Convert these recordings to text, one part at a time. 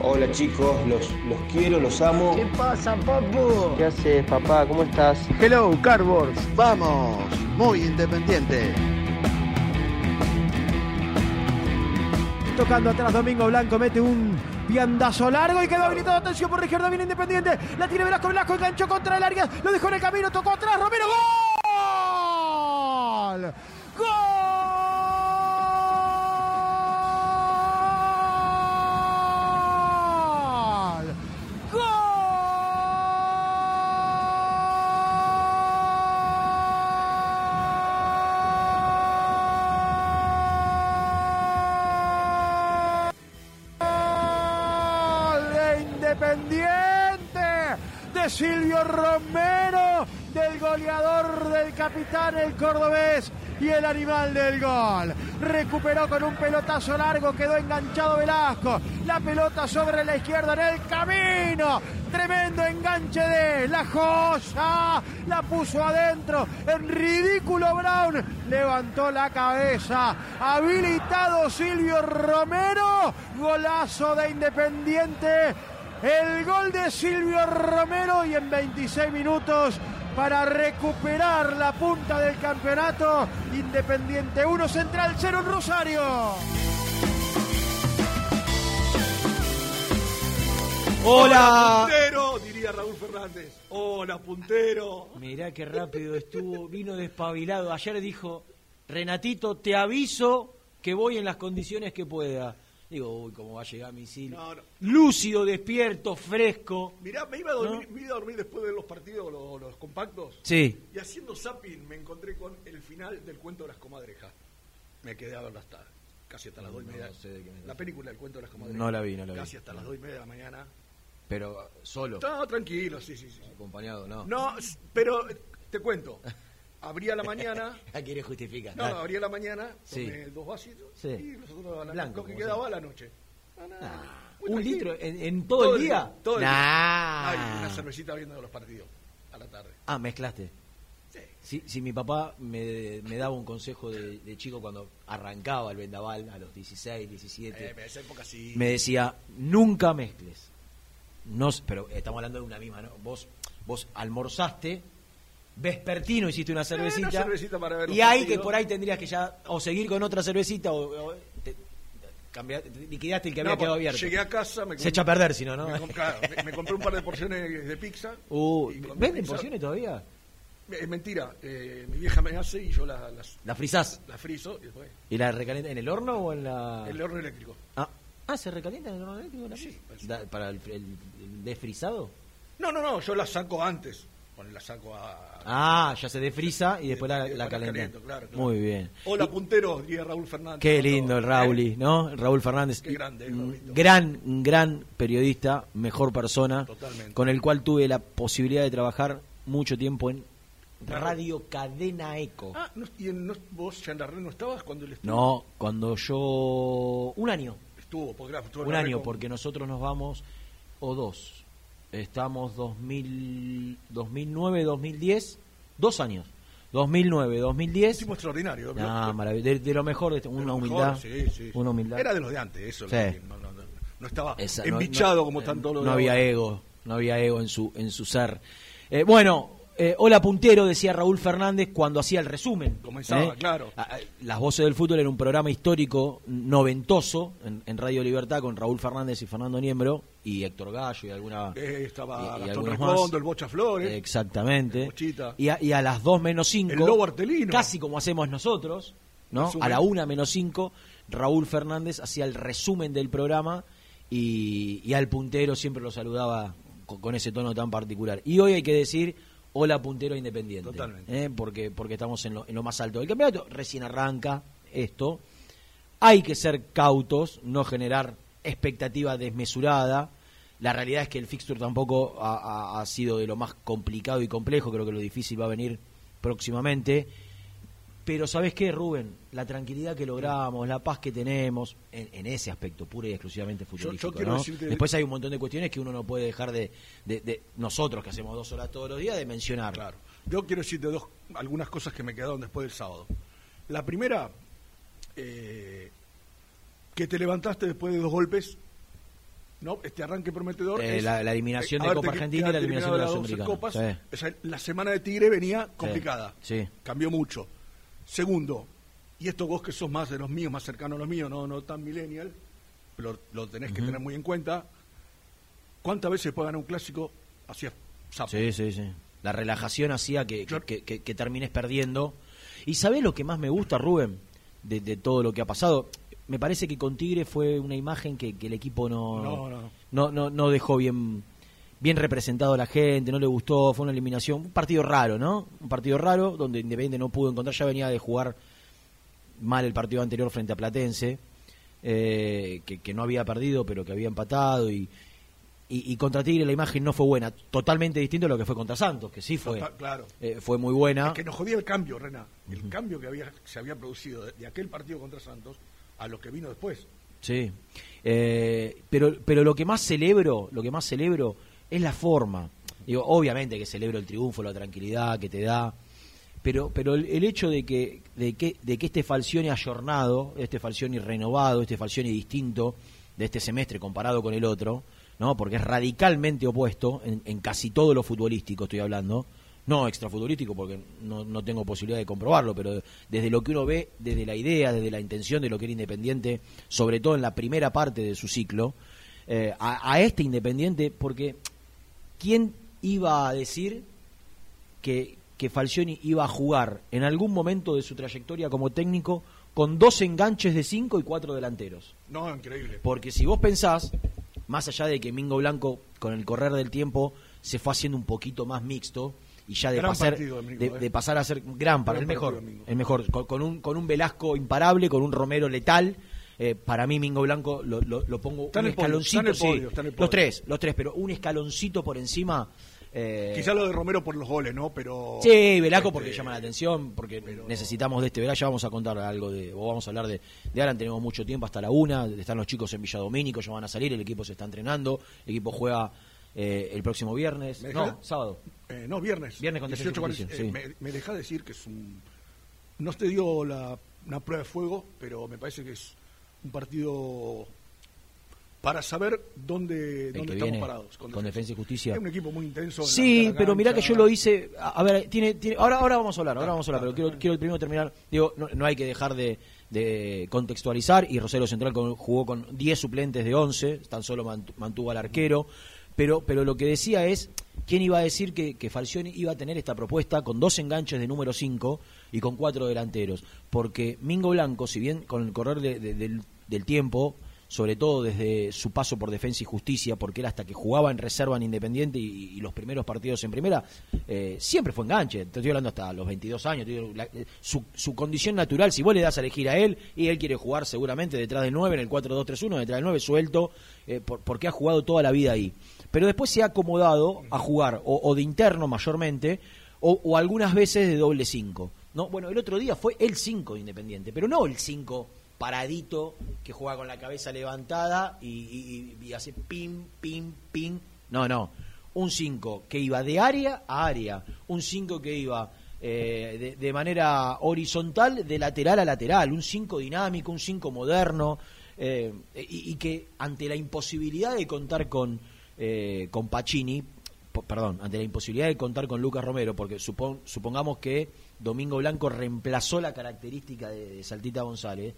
Hola chicos, los, los quiero, los amo. ¿Qué pasa, papu? ¿Qué haces, papá? ¿Cómo estás? Hello, Cardboards. Vamos, muy independiente. Tocando atrás, Domingo Blanco mete un viandazo largo y quedó habilitado. Atención por la izquierda, viene Independiente. La tiene Velasco, Velasco enganchó contra el área. Lo dejó en el camino, tocó atrás. El animal del gol. Recuperó con un pelotazo largo, quedó enganchado Velasco. La pelota sobre la izquierda en el camino. Tremendo enganche de la joya. La puso adentro. En ridículo Brown. Levantó la cabeza. Habilitado Silvio Romero. Golazo de Independiente el gol de Silvio Romero y en 26 minutos para recuperar la punta del campeonato. Independiente 1, Central 0 en Rosario. Hola. Puntero, diría Raúl Fernández. Hola, puntero. Mirá qué rápido estuvo, vino despabilado. Ayer dijo, Renatito, te aviso que voy en las condiciones que pueda. Digo, uy, cómo va a llegar misil. No, Lúcido, despierto, fresco. Mirá, me iba a dormir, después de los partidos, los, compactos. Sí. Y haciendo zapping me encontré con el final del cuento de las comadrejas. Me quedé a verla hasta casi hasta las dos y media. la película del cuento de las comadrejas. No la vi, no la vi. Casi hasta las dos y media de la mañana. Pero solo. No, tranquilo, sí, sí, sí. Acompañado, no. No, pero te cuento. abría la mañana. ¿A quiere justificar? No, abría la mañana, tomé dos vasitos y nosotros a la Blanco, lo que quedaba a la noche. Ah, ¿Un litro en, todo, el día? todo el día. una cervecita viendo los partidos a la tarde. Ah, mezclaste. Sí. Si, mi papá me, me, daba un consejo de, chico cuando arrancaba el vendaval a los 16, 17, eh, esa época sí. me decía, nunca mezcles. No, pero estamos hablando de una misma, ¿no? Vos, vos almorzaste vespertino hiciste una cervecita, y ahí que por ahí tendrías que ya o seguir con otra cervecita o, liquidaste el que había quedado abierto. Llegué a casa, me se echa a perder si no, ¿no? Me, compré un par de porciones de pizza. Uh, ¿Venden porciones todavía? Es mentira, eh, mi vieja me hace y yo la, las, ¿La frizás? La frizo y después. ¿Y la recalienta en el horno o en la...? En el horno eléctrico. Ah, ah ¿se recalienta en el horno eléctrico? Sí. ¿Para el, el desfrizado? No, no, no, yo la saco antes la saco a... Ah, ya se defrisa y después la, la Muy bien. Hola, puntero, diría Raúl Fernández. Qué lindo el Raúl, ¿no? Raúl Fernández. Qué grande. Gran, gran periodista, mejor persona. Totalmente. Con el cual tuve la posibilidad de trabajar mucho tiempo en Radio Cadena Eco. Ah, ¿y en, vos ya en la red no estabas cuando él estuvo? No, cuando yo... Un año. Estuvo, porque Un año, porque nosotros nos vamos o dos. Estamos 2000, 2009, 2010, dos años. 2009, 2010. Tipo extraordinario. de, de, lo mejor, de, una, humildad, una humildad. Era de los de antes, eso. No, estaba embichado como tanto lo No había ego, no había ego en su, en su ser. Eh, bueno, eh, hola puntero, decía Raúl Fernández cuando hacía el resumen. Comenzaba, ¿eh? claro. Las voces del fútbol era un programa histórico noventoso en, Radio Libertad con Raúl Fernández y Fernando Niembro y Héctor Gallo y alguna. Eh, estaba y, Gastón el Bocha Flores. Exactamente. y, a, las 2 menos 5. El Lobo Artelino. Casi como hacemos nosotros, ¿no? A la 1 menos 5, Raúl Fernández hacía el resumen del programa y, al puntero siempre lo saludaba con ese tono tan particular. Y hoy hay que decir Hola puntero independiente. Totalmente. ¿eh? Porque, porque estamos en lo, en lo más alto del campeonato. Recién arranca esto. Hay que ser cautos, no generar expectativa desmesurada. La realidad es que el fixture tampoco ha, sido de lo más complicado y complejo. Creo que lo difícil va a venir próximamente. Pero ¿sabes qué, Rubén? La tranquilidad que logramos, la paz que tenemos, en, ese aspecto, pura y exclusivamente futbolístico. Después hay un montón de cuestiones que uno no puede dejar de, nosotros, que hacemos dos horas todos los días, de mencionar. Claro. Yo quiero decirte dos, algunas cosas que me quedaron después del sábado. La primera, eh, que te levantaste después de dos golpes ¿no? Este arranque prometedor. Eh, la, eliminación de Copa Argentina y la eliminación de la Sudamericana. la semana de Tigre venía complicada. sí. Cambió mucho. Segundo, y esto vos que sos más de los míos, más cercano a los míos, no, no tan millennial, pero lo tenés que tener muy en cuenta, ¿cuántas veces puede ganar un clásico? Hacía sapo. Sí, sí, sí. La relajación hacía que, que, termines perdiendo. ¿Y sabés lo que más me gusta, Rubén, de, todo lo que ha pasado? Me parece que con Tigre fue una imagen que, el equipo no, no, no, no dejó bien bien representado a la gente, no le gustó, fue una eliminación, un partido raro, ¿no? Un partido raro donde Independiente no pudo encontrar, ya venía de jugar mal el partido anterior frente a Platense, eh, que, no había perdido pero que había empatado y, y, contra Tigre la imagen no fue buena, totalmente distinto a lo que fue contra Santos, que sí fue, claro. Eh, fue muy buena. que nos jodía el cambio, Rena, el cambio que había, se había producido de, aquel partido contra Santos a lo que vino después. Sí, eh, pero, pero lo que más celebro, lo que más celebro es la forma. Digo, obviamente que celebro el triunfo, la tranquilidad que te da, pero, pero el, hecho de que, de que, de que este Falcioni ayornado, este Falcioni renovado, este Falcioni distinto de este semestre comparado con el otro, ¿no? porque es radicalmente opuesto en, casi todo lo futbolístico, estoy hablando, no extrafutbolístico porque no, no tengo posibilidad de comprobarlo, pero desde lo que uno ve, desde la idea, desde la intención de lo que era Independiente, sobre todo en la primera parte de su ciclo, eh, a, a, este Independiente, porque ¿quién iba a decir que, que Falcioni iba a jugar en algún momento de su trayectoria como técnico con dos enganches de cinco y cuatro delanteros? No, increíble. Porque si vos pensás, más allá de que Mingo Blanco con el correr del tiempo se fue haciendo un poquito más mixto y ya de, pasar, ¿eh? de, pasar a ser gran para el mejor, el mejor con, un, con un Velasco imparable, con un Romero letal eh, para mí Mingo Blanco lo, lo, pongo un escaloncito, los tres, los tres, pero un escaloncito por encima. Eh, Quizá lo de Romero por los goles, ¿no? Pero sí, Velaco porque este, llama la atención, porque necesitamos de este verano. Ya vamos a contar algo de, o vamos a hablar de, de Alan. Tenemos mucho tiempo hasta la una. Están los chicos en Villadomínico, ya van a salir. El equipo se está entrenando. El equipo juega eh, el próximo viernes. No, sábado. no, viernes. Viernes con 18, me, me, deja decir que es un. No te dio la, una prueba de fuego, pero me parece que es un partido para saber dónde, dónde estamos parados. Con, Defensa y Justicia. Es un equipo muy intenso. Sí, pero mira que yo lo hice. A, ver, tiene, tiene, ahora, ahora vamos a hablar, ahora vamos a hablar, pero quiero, quiero primero terminar. Digo, no, hay que dejar de, de, contextualizar. Y Rosario Central jugó con 10 suplentes de 11, tan solo mantuvo al arquero. Pero, pero lo que decía es, ¿quién iba a decir que, que Falcioni iba a tener esta propuesta con dos enganches de número 5 y con cuatro delanteros? Porque Mingo Blanco, si bien con el correr del, del tiempo, sobre todo desde su paso por Defensa y Justicia, porque era hasta que jugaba en reserva en Independiente y, los primeros partidos en primera, eh, siempre fue enganche. Te estoy hablando hasta los 22 años. su, su, condición natural, si vos le das a elegir a él, y él quiere jugar seguramente detrás del 9, en el 4-2-3-1, detrás del 9, suelto, eh, porque ha jugado toda la vida ahí pero después se ha acomodado a jugar o, de interno mayormente o, algunas veces de doble 5. ¿No? Bueno, el otro día fue el 5 de Independiente, pero no el 5 paradito que juega con la cabeza levantada y, hace pim, pim, pim. No, no. Un 5 que iba de área a área. Un 5 que iba eh, de, manera horizontal, de lateral a lateral. Un 5 dinámico, un 5 moderno. Eh, y, que ante la imposibilidad de contar con, eh, con Pacini, perdón, ante la imposibilidad de contar con Lucas Romero, porque supongamos que Domingo Blanco reemplazó la característica de, Saltita González,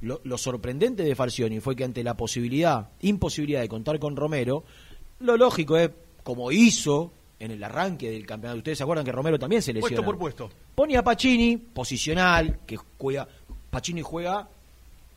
lo, sorprendente de Falcioni fue que ante la posibilidad, imposibilidad de contar con Romero, lo lógico es, como hizo en el arranque del campeonato, ustedes se acuerdan que Romero también se lesiona. Puesto por puesto. Pone a Pacini, posicional, que juega, Pacini juega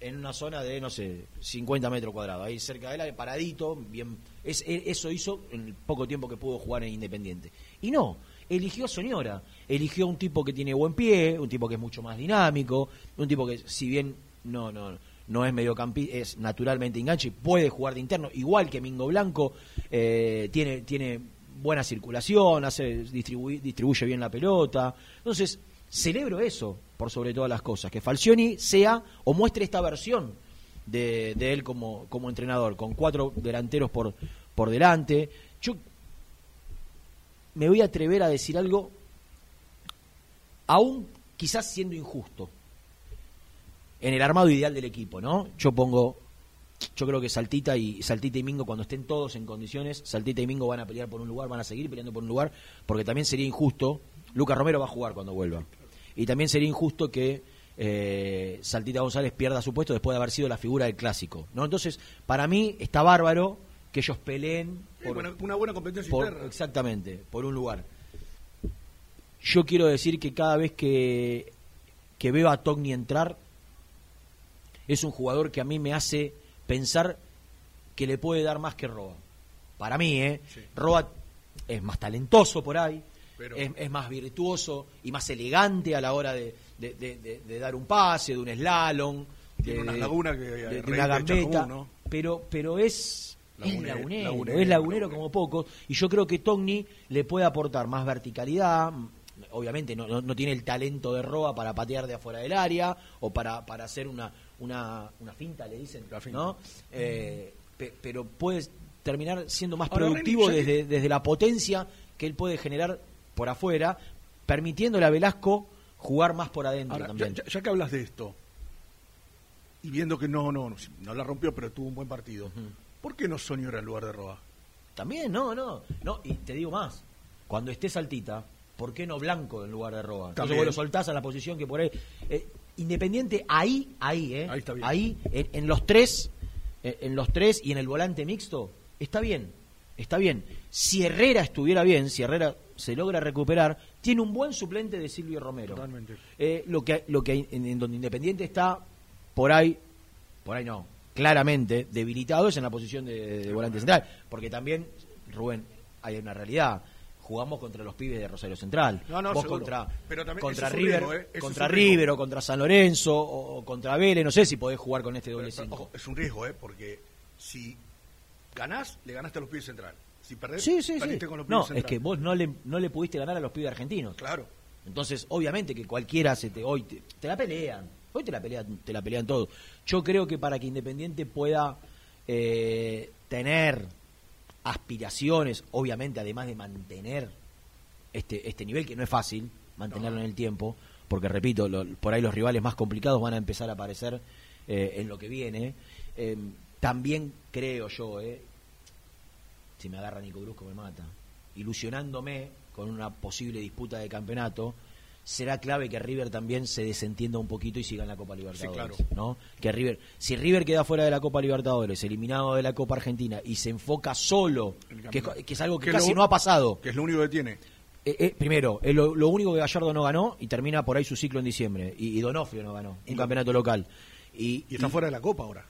en una zona de, no sé, 50 metros cuadrados, ahí cerca de él, paradito, bien, es, e, eso hizo en el poco tiempo que pudo jugar en Independiente. Y no, eligió Soñora, eligió un tipo que tiene buen pie, un tipo que es mucho más dinámico, un tipo que si bien no, no, no es mediocampista, es naturalmente enganche, puede jugar de interno, igual que Mingo Blanco, eh, tiene, tiene buena circulación, hace distribuye bien la pelota. Entonces, celebro eso, por sobre todas las cosas, que Falcioni sea o muestre esta versión de, él como, como entrenador, con cuatro delanteros por, por delante. Yo me voy a atrever a decir algo, aún quizás siendo injusto, en el armado ideal del equipo, ¿no? Yo pongo, yo creo que Saltita y Saltita y Mingo cuando estén todos en condiciones, Saltita y Mingo van a pelear por un lugar, van a seguir peleando por un lugar, porque también sería injusto, Lucas Romero va a jugar cuando vuelva. Y también sería injusto que eh, Saltita González pierda su puesto después de haber sido la figura del clásico. ¿no? Entonces, para mí está bárbaro que ellos peleen por una, buena competencia interna. Exactamente, por un lugar. Yo quiero decir que cada vez que, que veo a Togni entrar, es un jugador que a mí me hace pensar que le puede dar más que Roa. Para mí, ¿eh? Roa es más talentoso por ahí, es, más virtuoso y más elegante a la hora de, dar un pase, de un slalom, de, una laguna que de, una gambeta, pero, pero es, lagunero, es lagunero como pocos, y yo creo que Togni le puede aportar más verticalidad, obviamente no, no, tiene el talento de Roa para patear de afuera del área o para, para hacer una, una, una finta, le dicen, ¿no? Eh, pero puede terminar siendo más productivo desde, desde la potencia que él puede generar por afuera, permitiéndole a Velasco jugar más por adentro también. Ya, que hablas de esto, y viendo que no, no, no, la rompió, pero tuvo un buen partido, ¿por qué no Soñora en lugar de Roa? También, no, no, no, y te digo más, cuando esté Saltita, ¿por qué no Blanco en lugar de Roa? Entonces vos lo soltás a la posición que por ahí... Eh, Independiente ahí, ahí, ¿eh? Ahí, está bien. ahí en, los tres, eh, en los tres y en el volante mixto, está bien, está bien. Si Herrera estuviera bien, si Herrera se logra recuperar, tiene un buen suplente de Silvio Romero. Totalmente. Eh, lo que, lo que en, donde Independiente está por ahí, por ahí no, claramente debilitado es en la posición de, volante central, porque también, Rubén, hay una realidad jugamos contra los pibes de Rosario Central. No, no, Vos contra, contra River, ¿eh? contra River o contra San Lorenzo o, contra Vélez, no sé si podés jugar con este doble 5. Es un riesgo, ¿eh? Porque si ganás, le ganaste a los pibes Central. Si perdés, sí, sí, sí. con los pibes No, es que vos no le, no le pudiste ganar a los pibes argentinos. Claro. Entonces, obviamente que cualquiera se te, hoy te, la pelean. Hoy te la pelean, te la pelean todos. Yo creo que para que Independiente pueda eh, tener aspiraciones, obviamente, además de mantener este, este nivel, que no es fácil mantenerlo en el tiempo, porque repito, por ahí los rivales más complicados van a empezar a aparecer eh, en lo que viene. Em, también creo yo, eh, si me agarra Nico Brusco me mata, ilusionándome con una posible disputa de campeonato, será clave que River también se desentienda un poquito y siga en la Copa Libertadores, ¿no? Que River, si River queda fuera de la Copa Libertadores, eliminado de la Copa Argentina y se enfoca solo, que, es algo que, casi no ha pasado, que es lo único que tiene. Eh, eh, primero, es lo, único que Gallardo no ganó y termina por ahí su ciclo en diciembre. Y, Donofrio no ganó, un campeonato local. Y, está fuera de la Copa ahora.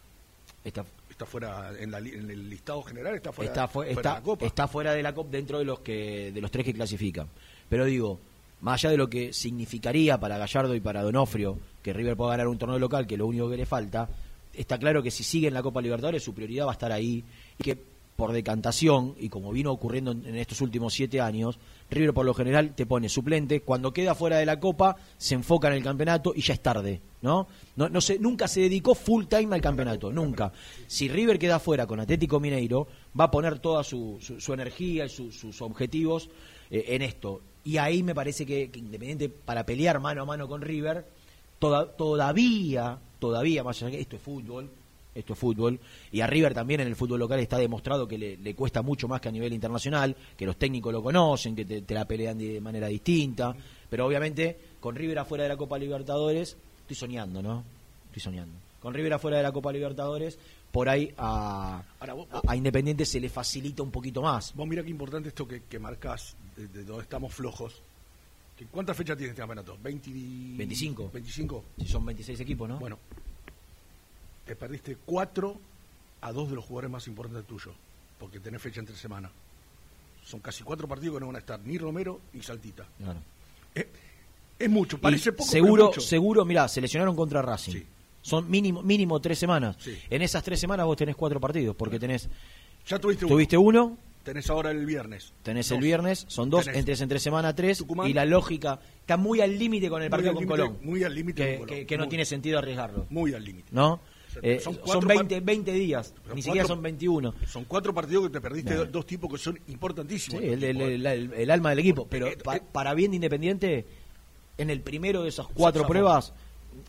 Está, está fuera en, el listado general está fuera, está, fuera de la Copa. Está fuera de la Copa dentro de los que de los tres que clasifican. Pero digo, más allá de lo que significaría para Gallardo y para Donofrio que River pueda ganar un torneo local, que lo único que le falta, está claro que si sigue en la Copa Libertadores su prioridad va a estar ahí y que por decantación, y como vino ocurriendo en estos últimos siete años, River por lo general te pone suplente, cuando queda fuera de la Copa se enfoca en el campeonato y ya es tarde, ¿no? No, no se, nunca se dedicó full time al campeonato, nunca. Si River queda fuera con Atlético Mineiro, va a poner toda su, su, energía y sus objetivos eh, en esto. Y ahí me parece que, Independiente, para pelear mano a mano con River, todavía, todavía, más allá que esto es fútbol, esto es fútbol, y a River también en el fútbol local está demostrado que le, cuesta mucho más que a nivel internacional, que los técnicos lo conocen, que te, la pelean de manera distinta, pero obviamente con River afuera de la Copa Libertadores, estoy soñando, ¿no? Estoy soñando. Con River afuera de la Copa Libertadores, por ahí a, a, Independiente se le facilita un poquito más. Vos mira qué importante esto que, que marcas, de, donde estamos flojos. ¿Cuántas fechas tiene este campeonato? ¿20... 25. 25. Si son 26 equipos, ¿no? Bueno, te perdiste 4 a 2 de los jugadores más importantes tuyos, porque tenés fecha entre semana. Son casi cuatro partidos que no van a estar, ni Romero ni Saltita. Claro. Eh, es, mucho, parece poco. Seguro, mucho. seguro, mirá, se lesionaron contra Racing. Sí. Son mínimo, mínimo tres semanas. En esas tres semanas vos tenés cuatro partidos, porque tenés. Ya tuviste, tuviste uno. Tenés ahora el viernes. Tenés el viernes, son dos, entre entre semana tres. Y la lógica está muy al límite con el partido con Colón. Muy al límite que, que, no tiene sentido arriesgarlo. Muy al límite. ¿No? Eh, son, 20, 20 días, ni siquiera son 21. Son cuatro partidos que te perdiste dos tipos que son importantísimos. Sí, el, alma del equipo. Pero eh, eh, para bien de Independiente, en el primero de esas cuatro pruebas,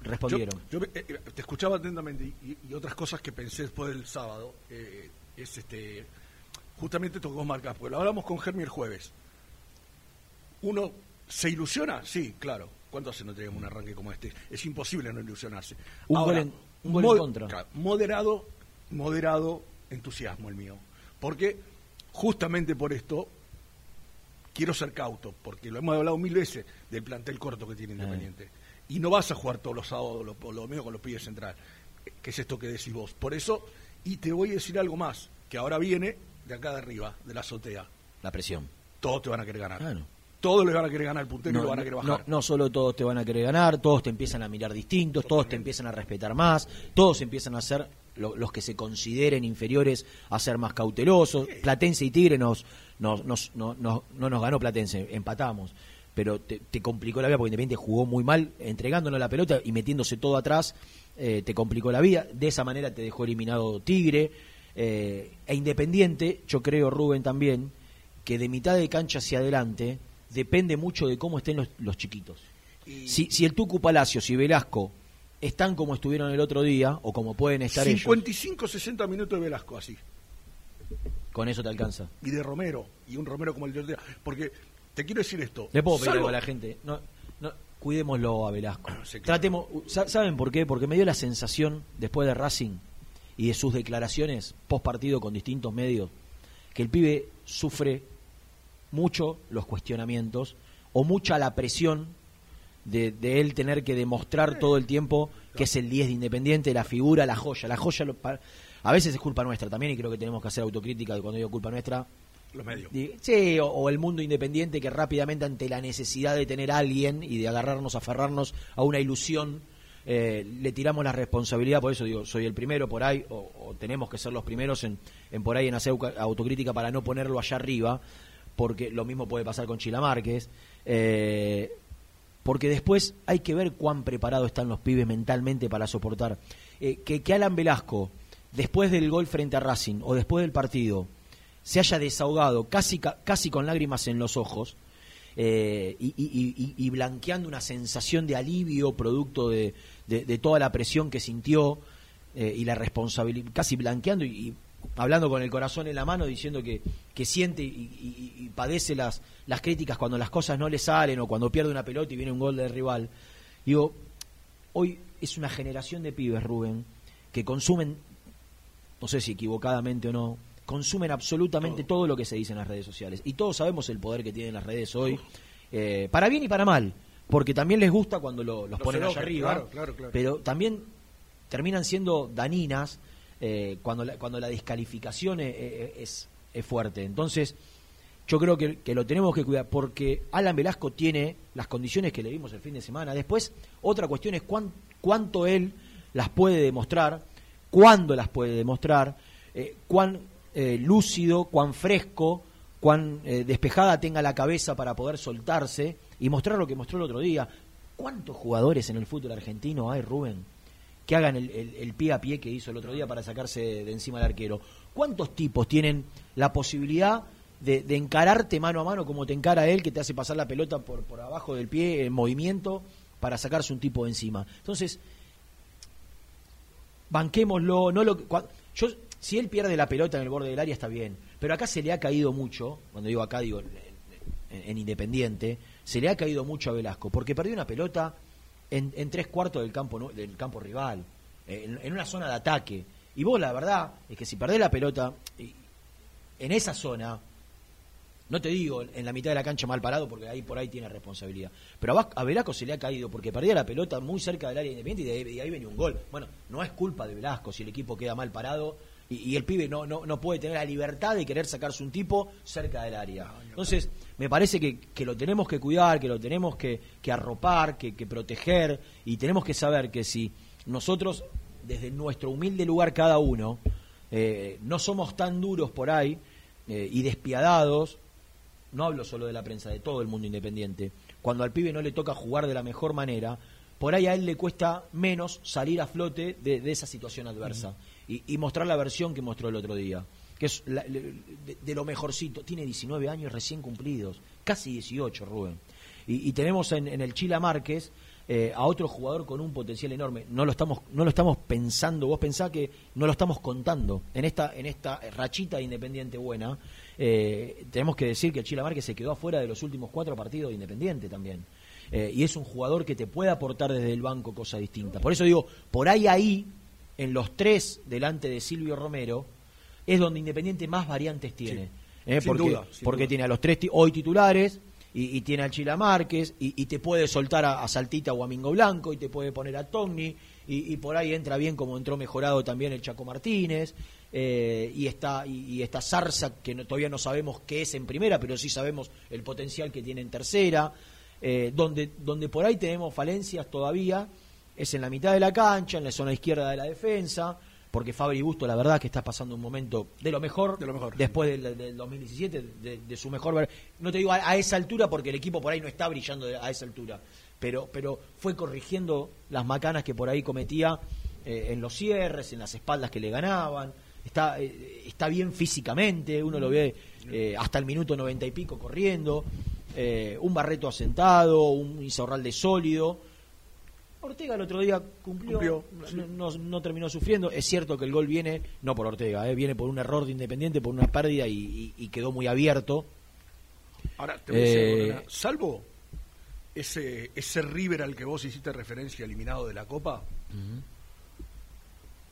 respondieron. Yo, eh, eh, te escuchaba atentamente y, otras cosas que pensé después del sábado eh, es este justamente esto que vos marcás, porque lo hablamos con Germi el jueves. Uno se ilusiona, sí, claro. ¿Cuánto hace no tenemos un arranque como este? Es imposible no ilusionarse. Un gol en, un contra. Moderado, moderado entusiasmo el mío. Porque justamente por esto quiero ser cauto, porque lo hemos hablado mil veces del plantel corto que tiene Independiente y no vas a jugar todos los sábados lo, lo mismo con los pibes central, que es esto que decís vos. Por eso, y te voy a decir algo más, que ahora viene de acá de arriba, de la azotea. La presión. Todos te van a querer ganar. Todos le van a querer ganar al puntero y lo van a querer bajar. No, solo todos te van a querer ganar, todos te empiezan a mirar distintos, todos te empiezan a respetar más, todos empiezan a ser los que se consideren inferiores a ser más cautelosos. Platense y Tigre nos, nos, nos, no, no nos ganó Platense, empatamos pero te, complicó la vida porque Independiente jugó muy mal entregándonos la pelota y metiéndose todo atrás, eh, te complicó la vida. De esa manera te dejó eliminado Tigre. Eh, e Independiente, yo creo, Rubén, también, que de mitad de cancha hacia adelante depende mucho de cómo estén los, chiquitos. Si, si el Tucu Palacios y Velasco están como estuvieron el otro día, o como pueden estar 55, 60 minutos de Velasco, así. Con eso te alcanza. Y de Romero, y un Romero como el de. Porque te quiero decir esto. Le puedo pedir a la gente. No, no, cuidémoslo a Velasco. Tratemos. ¿Saben por qué? Porque me dio la sensación, después de Racing y de sus declaraciones post partido con distintos medios, que el pibe sufre mucho los cuestionamientos o mucha la presión de, él tener que demostrar todo el tiempo que es el 10 de Independiente, la figura, la joya. La joya a veces es culpa nuestra también y creo que tenemos que hacer autocrítica de cuando digo culpa nuestra los medios. Sí, o, el mundo independiente que rápidamente ante la necesidad de tener a alguien y de agarrarnos, aferrarnos a una ilusión, eh, le tiramos la responsabilidad, por eso digo, soy el primero por ahí, o, tenemos que ser los primeros en, por ahí en hacer autocrítica para no ponerlo allá arriba, porque lo mismo puede pasar con Chila Márquez, eh, porque después hay que ver cuán preparados están los pibes mentalmente para soportar. Eh, que, que Alan Velasco, después del gol frente a Racing, o después del partido, se haya desahogado casi, casi con lágrimas en los ojos eh, y, blanqueando una sensación de alivio producto de, toda la presión que sintió eh, y la responsabilidad, casi blanqueando y, hablando con el corazón en la mano, diciendo que, que siente y, padece las, las críticas cuando las cosas no le salen o cuando pierde una pelota y viene un gol del rival. Digo, hoy es una generación de pibes, Rubén, que consumen, no sé si equivocadamente o no, consumen absolutamente todo. lo que se dice en las redes sociales. Y todos sabemos el poder que tienen las redes hoy, eh, para bien y para mal, porque también les gusta cuando los ponen allá arriba, pero también terminan siendo daninas eh, cuando, la, cuando la descalificación es, es, fuerte. Entonces, yo creo que, que, lo tenemos que cuidar, porque Alan Velasco tiene las condiciones que le vimos el fin de semana. Después, otra cuestión es cuánto él las puede demostrar, cuándo las puede demostrar, eh, cuán eh, lúcido, cuán fresco, cuán eh, despejada tenga la cabeza para poder soltarse y mostrar lo que mostró el otro día. ¿Cuántos jugadores en el fútbol argentino hay, Rubén, que hagan el, pie a pie que hizo el otro día para sacarse de, encima al arquero? ¿Cuántos tipos tienen la posibilidad de, encararte mano a mano como te encara él, que te hace pasar la pelota por, por abajo del pie en movimiento para sacarse un tipo de encima? Entonces, banquémoslo, no lo yo si él pierde la pelota en el borde del área está bien, pero acá se le ha caído mucho, cuando digo acá digo en, Independiente, se le ha caído mucho a Velasco, porque perdió una pelota en, tres cuartos del campo, del campo rival, en, una zona de ataque. Y vos la verdad es que si perdés la pelota en esa zona, no te digo en la mitad de la cancha mal parado, porque ahí por ahí tiene responsabilidad. Pero a, Velasco se le ha caído porque perdía la pelota muy cerca del área independiente y de ahí venía un gol. Bueno, no es culpa de Velasco si el equipo queda mal parado y, el pibe no, no, no, puede tener la libertad de querer sacarse un tipo cerca del área. Entonces, me parece que, que lo tenemos que cuidar, que lo tenemos que, que arropar, que, que, proteger, y tenemos que saber que si nosotros, desde nuestro humilde lugar cada uno, eh, no somos tan duros por ahí eh, y despiadados, no hablo solo de la prensa, de todo el mundo independiente, cuando al pibe no le toca jugar de la mejor manera, por ahí a él le cuesta menos salir a flote de, esa situación adversa y, mostrar la versión que mostró el otro día, que es de, lo mejorcito. Tiene 19 años recién cumplidos, casi 18, Rubén. Y, tenemos en, el Chila Márquez eh, a otro jugador con un potencial enorme. No lo estamos, no lo estamos pensando, vos pensás que no lo estamos contando. En esta, en esta rachita de Independiente buena, eh, tenemos que decir que el Chila Márquez se quedó afuera de los últimos cuatro partidos de Independiente también. Eh, y es un jugador que te puede aportar desde el banco cosa distinta. Por eso digo, por ahí ahí en los tres delante de Silvio Romero, es donde Independiente más variantes tiene. ¿eh? porque, porque tiene a los tres hoy titulares, y, tiene a Chila Márquez, y, te puede soltar a, Saltita o a Mingo Blanco, y te puede poner a Togni, y, por ahí entra bien como entró mejorado también el Chaco Martínez, eh, y está y, esta Zarza, que todavía no sabemos qué es en primera, pero sí sabemos el potencial que tiene en tercera, eh, donde, donde por ahí tenemos falencias todavía, es en la mitad de la cancha, en la zona izquierda de la defensa, porque Fabri Busto la verdad que está pasando un momento de lo mejor, de lo mejor. después del, 2017, de, su mejor... No te digo a, esa altura porque el equipo por ahí no está brillando a esa altura, pero, pero fue corrigiendo las macanas que por ahí cometía eh, en los cierres, en las espaldas que le ganaban, está, eh, está bien físicamente, uno lo ve eh, hasta el minuto noventa y pico corriendo, un Barreto asentado, un de sólido Ortega el otro día cumplió, No, terminó sufriendo. Es cierto que el gol viene, no por Ortega, eh, viene por un error de Independiente, por una pérdida y, quedó muy abierto. Ahora, te voy a decir, eh, salvo ese, ese River al que vos hiciste referencia eliminado de la Copa,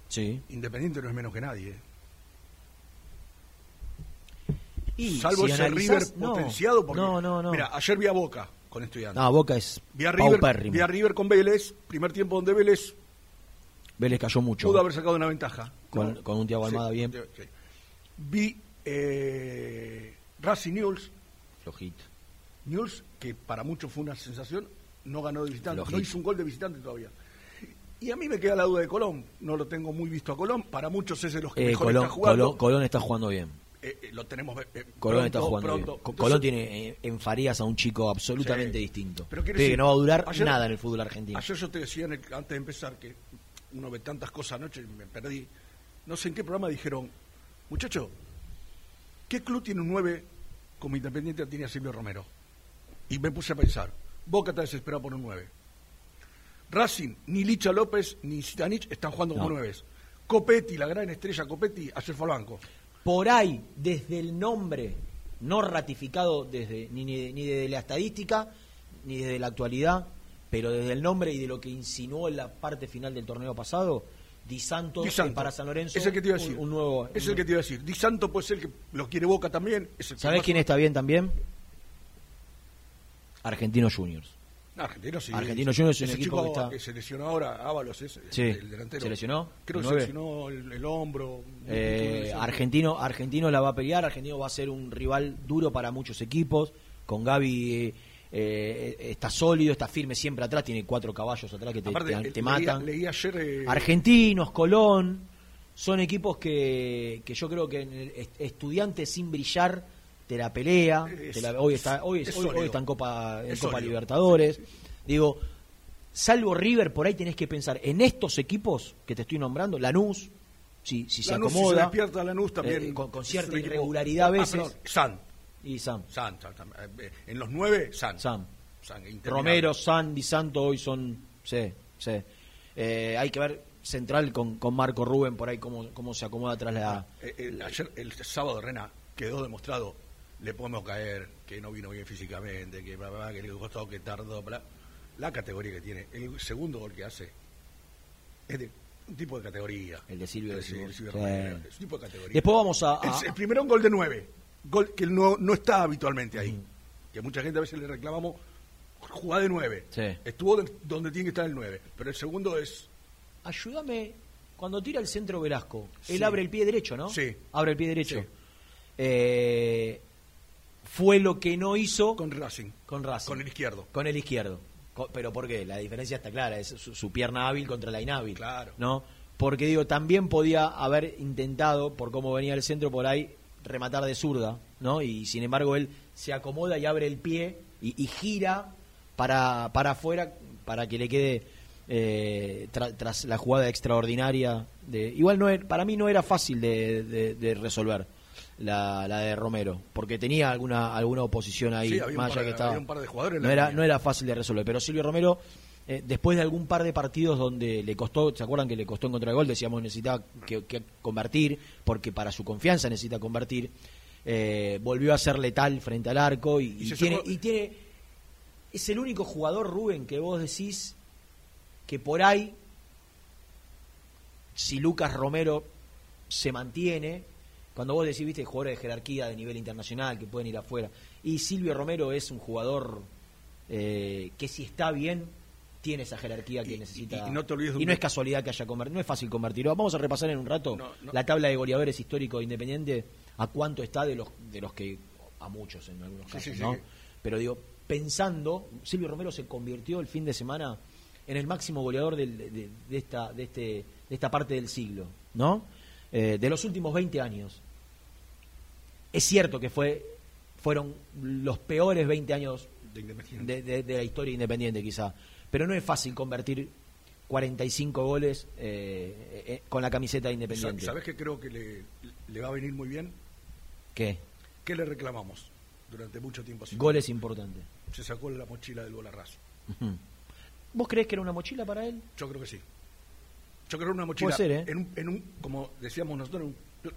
sí. Independiente no es menos que nadie. Y salvo ese River potenciado, porque, no, no, no. mira, ayer vi a Boca con estudiantes. No, Boca es vía River, vía River con Vélez, primer tiempo donde Vélez Vélez cayó mucho. Pudo haber sacado una ventaja. Con, un Tiago Almada bien. Vi eh, Racing News. Flojito. News, que para muchos fue una sensación, no ganó de visitante. No hizo un gol de visitante todavía. Y a mí me queda la duda de Colón. No lo tengo muy visto a Colón. Para muchos es de los que eh, mejor está jugando. Colón está jugando bien. Eh, eh, lo tenemos eh, Colón está jugando Colón tiene en Farías a un chico absolutamente distinto. Pero que no va a durar nada en el fútbol argentino. ayer yo te decía antes de empezar que uno ve tantas cosas anoche y me perdí. No sé en qué programa dijeron muchacho ¿qué club tiene un 9 como Independiente tiene a Silvio Romero? y me puse a pensar Boca está desesperado por un 9 Racing, ni Licha López ni Zitanich están jugando como 9 Copetti, la gran estrella Copetti, ayer fue al banco por ahí, desde el nombre, no ratificado desde ni, ni, desde la estadística, ni desde la actualidad, pero desde el nombre y de lo que insinuó en la parte final del torneo pasado, Di Santo, para San Lorenzo. Es el que te iba a decir. Un, nuevo, es el que te iba a decir. Di Santo puede ser que lo quiere Boca también. ¿Sabés quién está bien también? Argentinos Juniors. Argentino sí. Argentino Juniors es un equipo que está. Que se lesionó ahora, Ábalos, es sí. el delantero. ¿Se lesionó? Creo que se lesionó el, hombro. Eh, argentino, Argentino la va a pelear. Argentino va a ser un rival duro para muchos equipos. Con Gaby eh, está sólido, está firme siempre atrás. Tiene cuatro caballos atrás que te, te, matan. Leí ayer. Eh, Argentinos, Colón. son equipos que, que yo creo que estudiantes sin brillar te la pelea, hoy está hoy, hoy, está en Copa en Copa Libertadores. Digo, salvo River, por ahí tenés que pensar en estos equipos que te estoy nombrando, Lanús, si, si se acomoda. Si se Lanús también. Eh, con, cierta irregularidad a ah, veces. San. Y San. San, eh, En los nueve, San. San. Romero, San, Di Santo hoy son. Sí, sí. Eh, hay que ver central con, con Marco Rubén por ahí cómo, cómo se acomoda tras la. El, ayer, el sábado, Rena, quedó demostrado le podemos caer, que no vino bien físicamente, que, que le costó, que tardó, la categoría que tiene. El segundo gol que hace es de un tipo de categoría. El de Silvio, de Silvio, es un tipo de categoría. Después vamos a... El, primero un gol de nueve, gol que no, no está habitualmente ahí. Que mucha gente a veces le reclamamos jugada de nueve. Estuvo donde tiene que estar el nueve, pero el segundo es... Ayúdame, cuando tira el centro Velasco, él abre el pie derecho, ¿no? Sí. Abre el pie derecho. Eh, fue lo que no hizo con Racing. Con Racing. Con el izquierdo. Con el izquierdo. Pero ¿por qué? La diferencia está clara, es su, pierna hábil contra la inhábil. Claro. ¿No? Porque digo, también podía haber intentado, por cómo venía el centro por ahí, rematar de zurda, ¿no? Y sin embargo él se acomoda y abre el pie y, gira para, para afuera para que le quede eh, tras la jugada extraordinaria. De, igual no para mí no era fácil de resolver la, la de Romero, porque tenía alguna alguna oposición ahí, más allá que estaba. no, era, no era fácil de resolver, pero Silvio Romero, eh, después de algún par de partidos donde le costó, ¿se acuerdan que le costó encontrar el gol? Decíamos necesitaba que, convertir, porque para su confianza necesita convertir. Eh, volvió a ser letal frente al arco y, tiene, y tiene. Es el único jugador, Rubén, que vos decís que por ahí, si Lucas Romero se mantiene, cuando vos decís, viste, jugadores de jerarquía de nivel internacional que pueden ir afuera. Y Silvio Romero es un jugador eh, que si está bien, tiene esa jerarquía que necesita. Y, no, te olvides y no es casualidad que haya convertido, no es fácil convertirlo. Vamos a repasar en un rato la tabla de goleadores histórico Independiente, a cuánto está de los, de los que, a muchos en algunos casos, ¿no? Pero digo, pensando, Silvio Romero se convirtió el fin de semana en el máximo goleador de, esta, de, este, de esta parte del siglo, ¿no? Eh, de los últimos 20 años. Es cierto que fue fueron los peores 20 años de, la historia independiente quizá, pero no es fácil convertir 45 goles eh, eh, con la camiseta independiente. ¿Sabes qué creo que le, va a venir muy bien? ¿Qué? ¿Qué le reclamamos durante mucho tiempo? Goles importantes. Se sacó la mochila del bolarrazo. ¿Vos crees que era una mochila para él? Yo creo que sí. Yo creo que era una mochila ¿eh? en, un, en un, como decíamos nosotros, un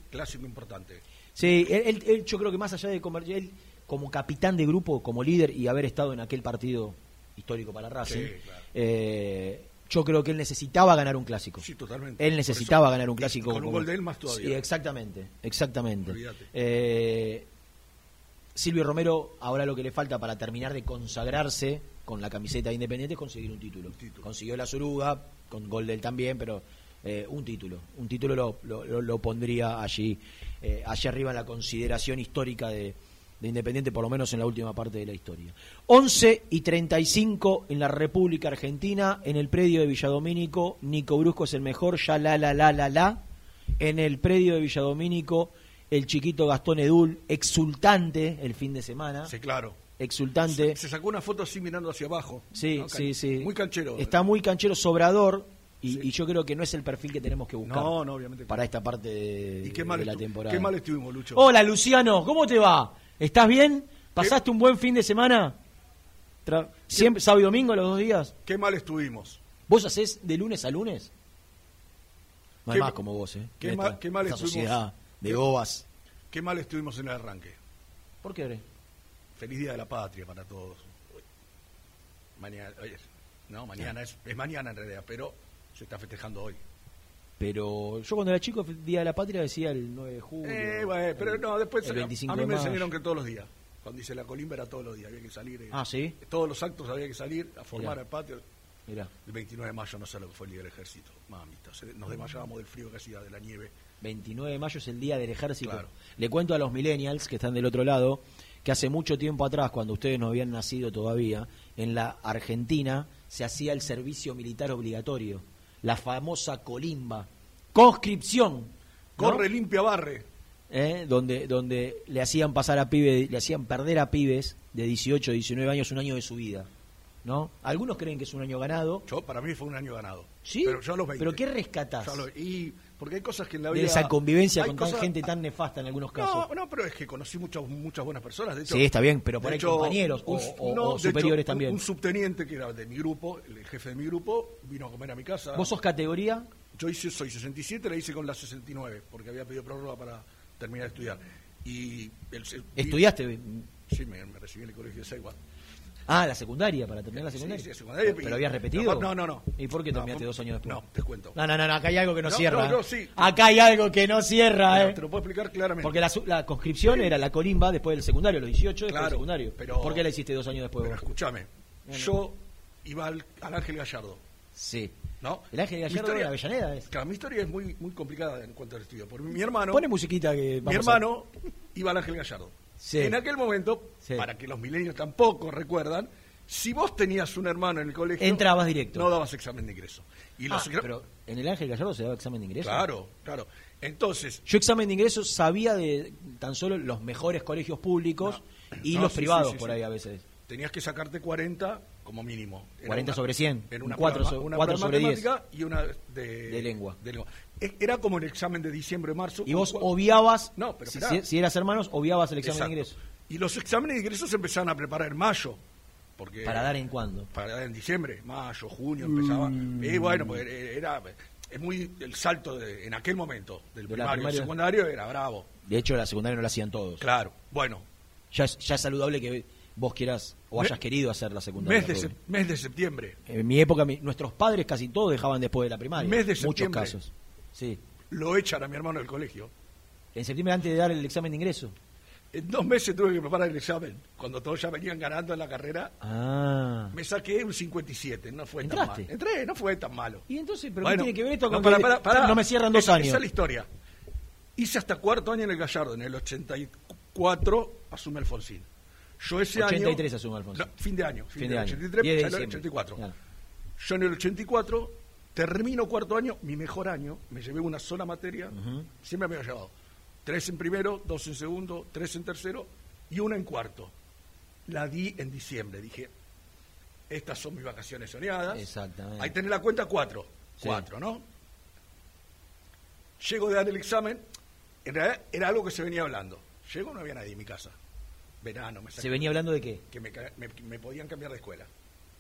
clásico importante. Sí, él, yo creo que más allá de convertir, él como capitán de grupo, como líder y haber estado en aquel partido histórico para Racing, eh, yo creo que él necesitaba ganar un clásico. Sí, totalmente. Él necesitaba ganar un clásico. Con un gol de él más todavía. Sí, exactamente, exactamente. Eh, Silvio Romero, ahora lo que le falta para terminar de consagrarse con la camiseta de Independiente es conseguir un título. Consiguió la Soruga, con gol de él también, pero eh, un título. Un título lo, lo, lo pondría allí eh, allá arriba en la consideración histórica de, Independiente, por lo menos en la última parte de la historia. 11 y 35 en la República Argentina, en el predio de Villadomínico, Nico Brusco es el mejor, ya la la la la la. En el predio de Villadomínico, el chiquito Gastón Edul, exultante el fin de semana. Sí, claro. Exultante. Se, sacó una foto así mirando hacia abajo. Sí, sí, sí. Muy canchero. Está muy canchero, sobrador y, yo creo que no es el perfil que tenemos que buscar no, no, obviamente para esta parte de, la temporada. Qué mal estuvimos, Lucho. Hola, Luciano, ¿cómo te va? ¿Estás bien? ¿Pasaste un buen fin de semana? ¿Siempre, sábado y domingo, los dos días? Qué mal estuvimos. ¿Vos hacés de lunes a lunes? No hay más como vos, ¿eh? Qué, mal, qué mal estuvimos. sociedad de bobas. Qué mal estuvimos en el arranque. ¿Por qué, Feliz Día de la Patria para todos. Mañana, no, mañana es, es mañana en realidad, pero se está festejando hoy. Pero yo cuando era chico, Día de la Patria decía el 9 de julio. Eh, bueno, pero no, después a mí me enseñaron que todos los días. Cuando dice la colimba era todos los días, había que salir. Eh, ah, sí. Todos los actos había que salir a formar el patio. Mira. El 29 de mayo no sé lo que fue el día del ejército. Mamita, nos desmayábamos del frío que hacía, de la nieve. 29 de mayo es el día del ejército. Le cuento a los millennials que están del otro lado que hace mucho tiempo atrás, cuando ustedes no habían nacido todavía, en la Argentina se hacía el servicio militar obligatorio la famosa colimba conscripción. Corre, limpia, barre. ¿eh? donde, donde le hacían pasar a pibes, le hacían perder a pibes de 18, 19 años un año de su vida. ¿No? Algunos creen que es un año ganado. Yo, para mí fue un año ganado. ¿Sí? Pero yo los 20. ¿Pero qué rescatás? y porque hay cosas que en la vida... De esa convivencia con gente tan nefasta en algunos casos. No, no, pero es que conocí muchas muchas buenas personas. De hecho, sí, está bien, pero por ahí compañeros o, superiores también. Un, subteniente que era de mi grupo, el jefe de mi grupo, vino a comer a mi casa. ¿Vos sos categoría? Yo hice, soy 67, la hice con la 69, porque había pedido prórroga para terminar de estudiar. Y ¿Estudiaste? Sí, me, recibí en el colegio de Segua. Ah, la secundaria, para terminar la secundaria. Sí, secundaria. ¿Pero habías repetido? No, no, no. ¿Y por qué terminaste dos años después? No, te cuento. No, no, no, acá hay algo que no, cierra. No, sí. Acá hay algo que no cierra, ¿eh? Te lo puedo explicar claramente. Porque la, la conscripción era la colimba después del secundario, los 18 después del secundario. Pero, ¿Por qué la hiciste dos años después? Pero escúchame, yo iba al, al Ángel Gallardo. Sí. ¿No? El Ángel Gallardo de Avellaneda es. Claro, mi historia es muy, muy complicada en cuanto al estudio. Porque mi hermano. Pone musiquita que. mi hermano iba al Ángel Gallardo. En aquel momento, para que los milenios tampoco recuerdan, si vos tenías un hermano en el colegio. Entrabas directo. No dabas examen de ingreso. Y ah, pero en el Ángel Gallardo se daba examen de ingreso. Claro, claro. Entonces. Yo examen de ingreso sabía de tan solo los mejores colegios públicos y los privados por ahí a veces. Tenías que sacarte 40 como mínimo. 40 sobre 100. En una 4, una 4 sobre 10. Y una de, de, lengua. de, lengua. Era como el examen de diciembre, marzo. Y vos obviabas, no, pero si, si, eras hermanos, obviabas el examen de ingreso. Y los exámenes de ingreso se empezaron a preparar en mayo. Porque, ¿Para dar en cuándo? Para dar en diciembre, mayo, junio, empezaba. Mm. Y bueno, pues era, es muy el salto de, en aquel momento del primario al secundario era bravo. De hecho, la secundaria no la hacían todos. Claro, bueno. Ya ya es saludable que vos quieras o hayas querido hacer la secundaria. Mes de, mes de septiembre. En mi época, nuestros padres casi todos dejaban después de la primaria. Mes de septiembre. Muchos casos. Sí. Lo echan a mi hermano del colegio. En septiembre antes de dar el examen de ingreso. En dos meses tuve que preparar el examen. Cuando todos ya venían ganando en la carrera, ah. me saqué un 57. No fue tan malo. Entré, no fue tan malo. ¿Y entonces, pero qué tiene que ver esto con no, no me cierran dos años? Esa es la historia. Hice hasta cuarto año en el Gallardo. En el 84 asume Alfonsín. Yo ese 83 asume Alfonsín. fin de año. Fin, de, año. 83, ya el 84. Yo en el 84 termino cuarto año, mi mejor año. Me llevé una sola materia. Siempre me había llevado Tres en primero, dos en segundo, tres en tercero y una en cuarto. La di en diciembre. Dije, estas son mis vacaciones soñadas. Exactamente. Ahí tenés la cuenta cuatro. Cuatro, ¿no? Llego de dar el examen. En realidad era algo que se venía hablando. Llego, no había nadie en mi casa. Verano, me ¿Se venía hablando de qué? Que me, podían cambiar de escuela.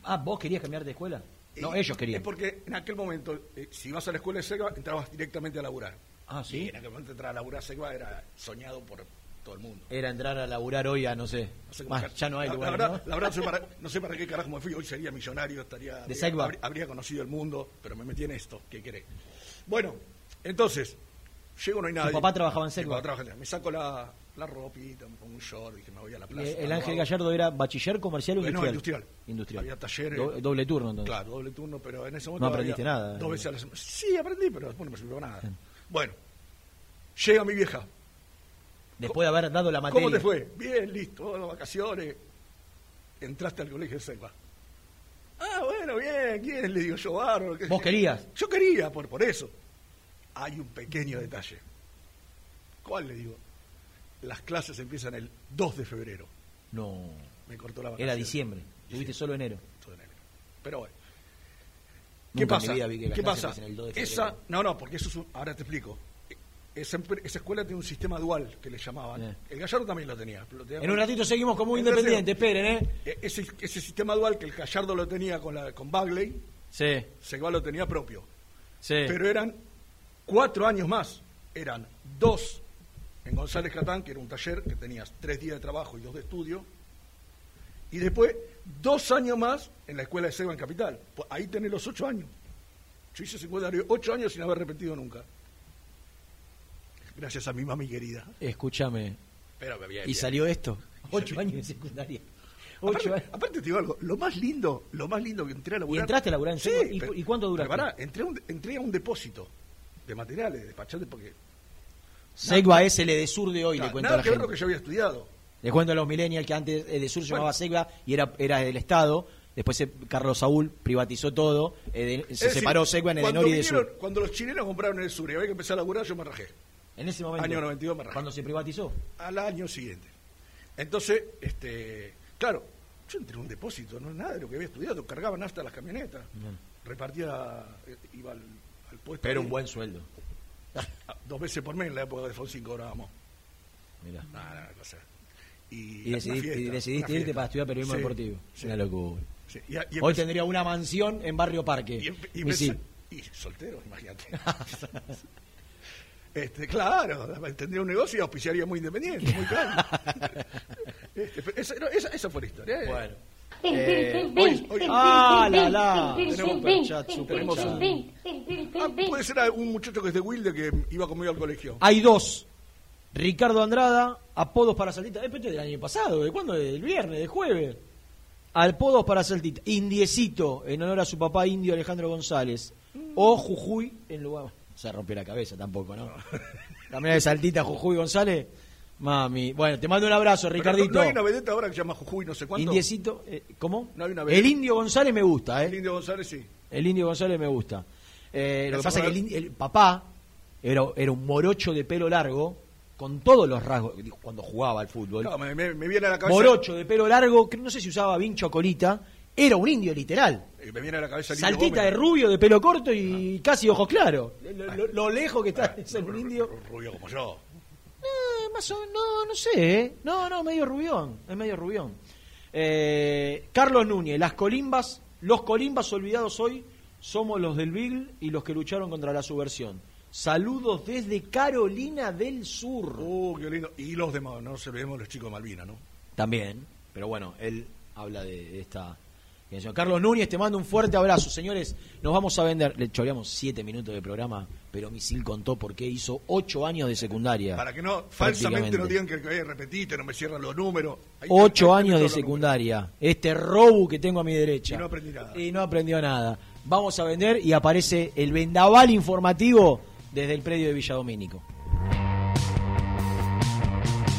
Ah, ¿vos querías cambiar de escuela? No, ellos querían. Es porque en aquel momento, eh, si ibas a la escuela de Sega, entrabas directamente a laburar. Ah, sí. en aquel momento entrar a laburar Segua era soñado por todo el mundo. Era entrar a laburar hoy a, no sé, ya no hay lugar. La, verdad, ¿no? la verdad no, sé para, no sé para qué carajo me fui. Hoy sería millonario, estaría. ¿De habría, conocido el mundo, pero me metí en esto. ¿Qué querés? Bueno, entonces, llego, no hay nadie. ¿Tu papá trabajaba en Segua? Me saco la, la ropita, me pongo un short, dije, me voy a la plaza. ¿El Ángel Gallardo era bachiller comercial o industrial? No, industrial. Industrial. Había talleres. doble turno, entonces. Claro, doble turno, pero en ese momento. No aprendiste nada. Dos veces a la semana. Sí, aprendí, pero después no me sirvió nada. Bueno, Llega mi vieja. Después de haber dado la materia. ¿Cómo te fue? Bien, listo, las vacaciones. Entraste al colegio de Selva. Ah, bueno, bien, ¿quién? Le digo yo, bárbaro. ¿Vos querías? Yo quería, por, por eso. Hay un pequeño detalle. ¿Cuál le digo? Las clases empiezan el 2 de febrero. No. Me cortó la vacación. Era diciembre. Tuviste solo enero. Solo enero. Pero bueno. ¿Qué pasa? ¿Qué pasa? Esa, no, no, porque eso es ahora te explico esa, escuela tiene un sistema dual que le llamaban. El Gallardo también lo tenía, En un ratito seguimos como independiente, esperen, ¿eh? E, ese, sistema dual que el Gallardo lo tenía con, la, con Bagley, sí. Segua lo tenía propio. Sí. Pero eran cuatro años más. Eran dos en González Catán, que era un taller que tenías tres días de trabajo y dos de estudio. Y después dos años más en la escuela de Segua en Capital. Pues ahí tenés los ocho años. Yo hice secundario ocho años sin haber repetido nunca. Gracias a mi mami querida. Escúchame. Pero, bien, y salió esto. Ocho años de secundaria. Ocho aparte, aparte, te digo algo, lo más lindo, lo más lindo que entré a laburar. ¿Y entraste a laburar en sí, ¿Y, cuánto duraste? Pará, entré, entré, a un depósito de materiales, de despachante, porque. Segua es el Edesur de hoy, le cuento nada a la que gente. ver lo que yo había estudiado. Le cuento a los millennials que antes Edesur se llamaba Segua y era, era del Estado Después Carlos Saúl privatizó todo, se separó Segua en Edenor y de Sur. Cuando los chilenos compraron el Sur y había que empezar a laburar, yo me rajé. En ese momento. Año 92 me rajé. ¿Cuándo se privatizó? Al año siguiente. Entonces, este, claro, yo entré en un depósito, no es nada de lo que había estudiado, cargaban hasta las camionetas, repartía, eh, iba al, puesto. Pero un buen sueldo. Dos veces por mes en la época de Fonsi cobrábamos. Mira. Y, y, decidiste, irte para estudiar periodismo deportivo. Una locura. Hoy tendría una mansión en Barrio Parque. Y, y soltero, imagínate. Este, claro, tendría un negocio y auspiciaría muy independiente, muy claro. este, esa, esa, fue la historia. ¿eh? Bueno. Eh, hoy, ah, la, la. Tenemos un chat, tenemos un... Ah, puede ser un muchacho que es de Wilde que iba conmigo al colegio. Hay dos. Ricardo Andrada, apodos para Saltita. Este es del año pasado, ¿de cuándo? ¿Del viernes, del jueves? Apodos para Saltita. Indiecito, en honor a su papá indio Alejandro González. O Jujuy, en lugar se rompió la cabeza tampoco, ¿no? También de Saltita, Jujuy González. Mami, bueno, te mando un abrazo, Ricardito. No, hay una vedeta ahora que se llama Jujuy, no sé cuánto. Indiecito, eh, ¿cómo? No hay una el Indio González me gusta, ¿eh? El Indio González sí. El Indio González me gusta. Eh, lo que pasa es que el, papá era, era, un morocho de pelo largo, con todos los rasgos, cuando jugaba al fútbol. No, me, viene a la cabeza. Morocho de pelo largo, que no sé si usaba vincho o colita, era un indio literal. Me viene a la cabeza Saltita de rubio, de pelo corto y ah. casi ojos claros. Lo, lejos que está es un indio. Rubio como yo. Más o, no, no sé. ¿eh? No, no, medio rubión. Es medio rubión. Eh, Carlos Núñez, las colimbas, los colimbas olvidados hoy somos los del Beagle y los que lucharon contra la subversión. Saludos desde Carolina del Sur. Uh, qué lindo. Y los demás, no se vemos los chicos de Malvina, ¿no? También, pero bueno, él habla de esta Carlos Núñez, te mando un fuerte abrazo. Señores, nos vamos a vender. Le choreamos siete minutos de programa, pero Misil contó por qué hizo ocho años de secundaria. Para que no, falsamente no digan que, que repetiste, no me cierran los números. ocho años de secundaria. Este robo que tengo a mi derecha. Y no aprendí nada. Y no aprendió nada. Vamos a vender y aparece el vendaval informativo desde el predio de Villa Domínico.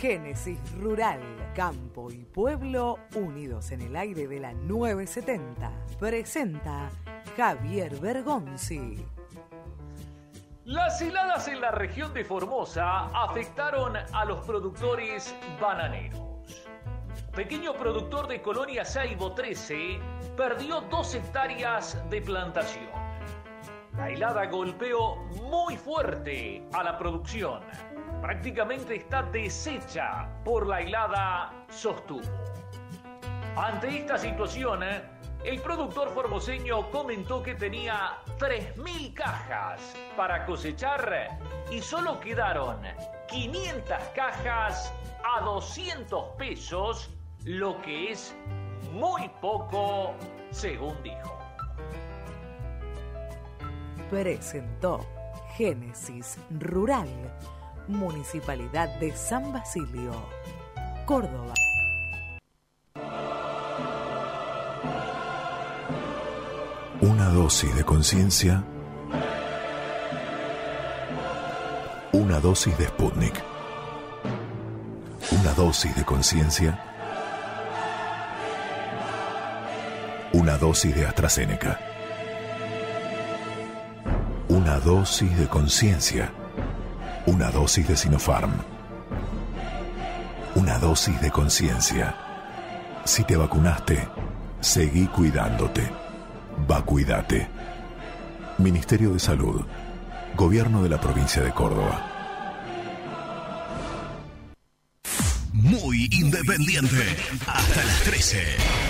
Génesis Rural, Campo y Pueblo unidos en el aire de la 970. Presenta Javier Bergonzi. Las heladas en la región de Formosa afectaron a los productores bananeros. pequeño productor de Colonia Saibo 13, perdió dos hectáreas de plantación. La helada golpeó muy fuerte a la producción. Prácticamente está deshecha por la helada, sostuvo. Ante esta situación, el productor formoseño comentó que tenía 3.000 cajas para cosechar y solo quedaron 500 cajas a 200 pesos, lo que es muy poco, según dijo. Presentó Génesis Rural, Municipalidad de San Basilio, Córdoba. Una dosis de conciencia. Una dosis de Sputnik. Una dosis de conciencia. Una dosis de AstraZeneca. Una dosis de conciencia. Una dosis de Sinopharm. Una dosis de conciencia. Si te vacunaste, seguí cuidándote. Vacuídate. Ministerio de Salud. Gobierno de la provincia de Córdoba. Muy independiente. Hasta las 13.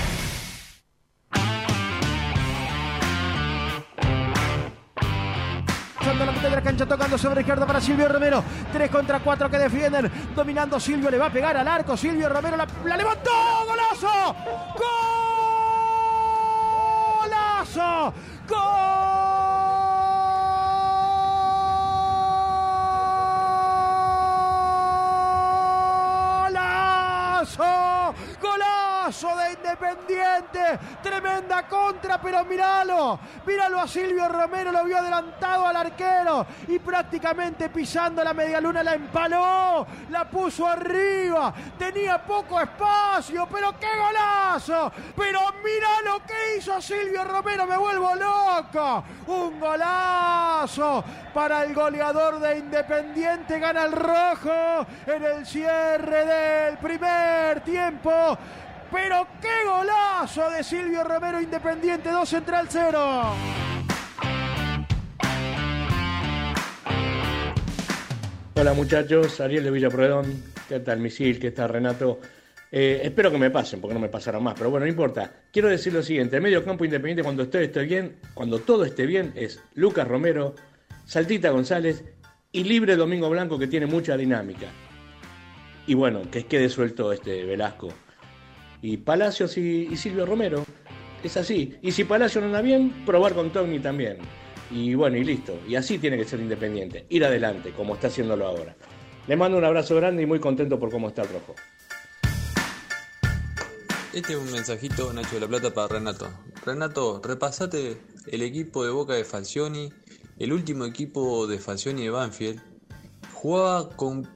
De la cancha tocando sobre izquierda para Silvio Romero. 3 contra 4 que defienden. Dominando Silvio. Le va a pegar al arco. Silvio Romero la, levantó. ¡Golazo! ¡Golazo! ¡Golazo! ¡Golazo de Independiente! Tremenda contra, pero míralo. Míralo a Silvio Romero, lo vio adelantado al arquero y prácticamente pisando la media luna la empaló, la puso arriba. Tenía poco espacio, pero qué golazo. Pero mira lo que hizo Silvio Romero, me vuelvo loco. Un golazo para el goleador de Independiente, gana el rojo en el cierre del primer tiempo. Pero qué golazo de Silvio Romero Independiente 2 Central 0. Hola muchachos, Ariel de Villapredón, ¿qué tal Misil? ¿Qué tal Renato? Eh, espero que me pasen, porque no me pasaron más, pero bueno, no importa. Quiero decir lo siguiente, el medio campo independiente cuando bien, cuando todo esté bien, es Lucas Romero, Saltita González y Libre Domingo Blanco que tiene mucha dinámica. Y bueno, que quede suelto este Velasco. Y Palacios y, y Silvio Romero, es así. Y si Palacio no anda bien, probar con Togni también. Y bueno, y listo. Y así tiene que ser Independiente. Ir adelante, como está haciéndolo ahora. Le mando un abrazo grande y muy contento por cómo está el rojo. Este es un mensajito, Nacho de la Plata, para Renato. Renato, repasate el equipo de Boca de Falcioni, el último equipo de Falcioni de Banfield. Jugaba con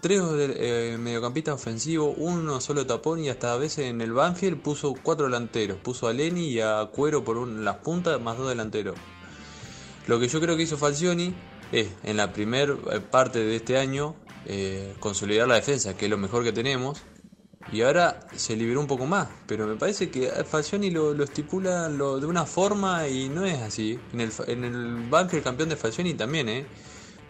tres eh, mediocampistas ofensivos, uno solo tapón y hasta a veces en el Banfield puso cuatro delanteros. Puso a Leni y a Cuero por un- las puntas más dos delanteros. Lo que yo creo que hizo Falcioni es, en la primera parte de este año, eh, consolidar la defensa, que es lo mejor que tenemos. Y ahora se liberó un poco más, pero me parece que Falcioni lo, lo estipula lo- de una forma y no es así. En el, en el Banfield campeón de Falcioni también, ¿eh?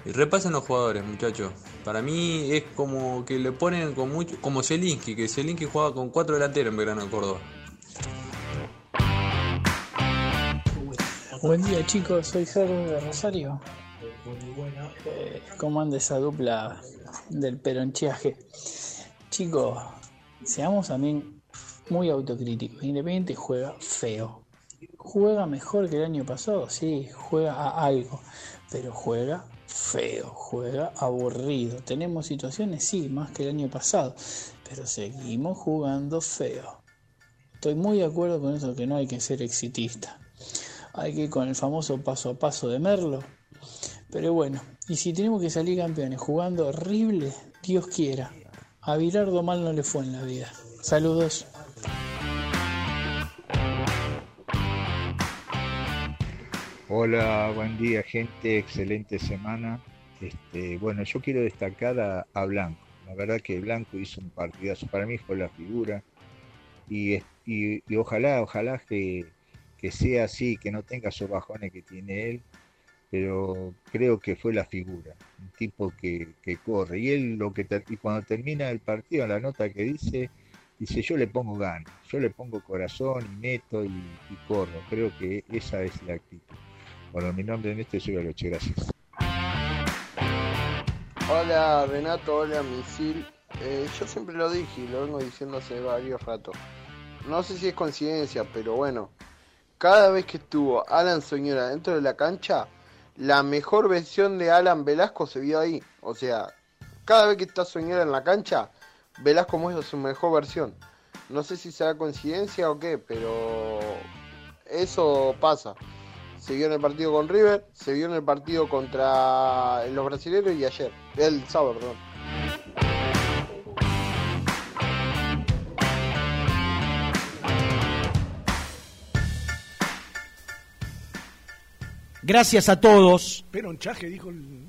Y repasen los jugadores, muchachos. Para mí es como que le ponen con mucho, como Zelinsky, que Zelinsky jugaba con cuatro delanteros en Verano de Córdoba. Buen día chicos, soy Sergio de Rosario. Eh, ¿Cómo anda esa dupla del peroncheaje? Chicos, seamos también muy autocríticos. Independiente juega feo. ¿Juega mejor que el año pasado? Sí, juega a algo. Pero juega feo, juega aburrido. ¿Tenemos situaciones? Sí, más que el año pasado. Pero seguimos jugando feo. Estoy muy de acuerdo con eso que no hay que ser exitista. Hay que ir con el famoso paso a paso de Merlo. Pero bueno, y si tenemos que salir campeones jugando horrible, Dios quiera. A Virardo mal no le fue en la vida. Saludos. Hola, buen día gente, excelente semana. Este, bueno, yo quiero destacar a, a Blanco. La verdad que Blanco hizo un partidazo. Para mí fue la figura. y, y, ojalá, ojalá que, que, sea así, que no tenga esos bajones que tiene él, pero creo que fue la figura, un tipo que, que corre. Y él lo que y cuando termina el partido, la nota que dice, dice yo le pongo ganas, yo le pongo corazón y meto y, corro. Creo que esa es la actitud. Bueno, mi nombre en este soy Aloche, gracias. Hola Renato, hola Misil. Eh, yo siempre lo dije y lo vengo diciendo hace varios ratos. No sé si es coincidencia, pero bueno. Cada vez que estuvo Alan Soñora dentro de la cancha, la mejor versión de Alan Velasco se vio ahí. O sea, cada vez que está Soñora en la cancha, Velasco muestra su mejor versión. No sé si será coincidencia o qué, pero eso pasa. Se vio en el partido con River, se vio en el partido contra los brasileños y ayer, el sábado, perdón. Gracias a todos. Peronchaje, dijo el...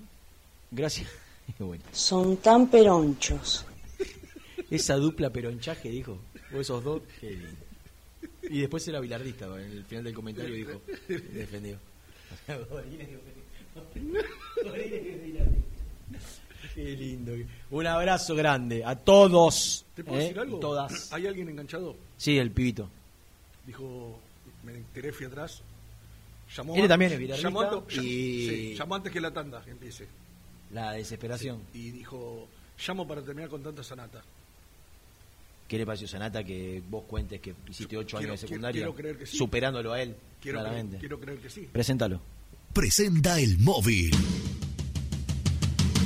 Gracias. Son tan peronchos. Esa dupla peronchaje, dijo. O esos dos. Y después era bilardista, en el final del comentario dijo, defendió. Qué lindo. Un abrazo grande a todos. ¿Te puedo ¿eh? decir algo? Todas. ¿Hay alguien enganchado? Sí, el pibito. Dijo, me enteré, fui atrás. Llamó Él también es llamó, y... sí, llamó antes que la tanda empiece. La desesperación. y dijo, llamo para terminar con tanta sanata. ¿Qué le pareció Sanata que vos cuentes que hiciste ocho años de secundaria? Quiero creer que sí. Superándolo a él, quiero claramente. Creer, quiero creer que sí. Preséntalo. Presenta el móvil.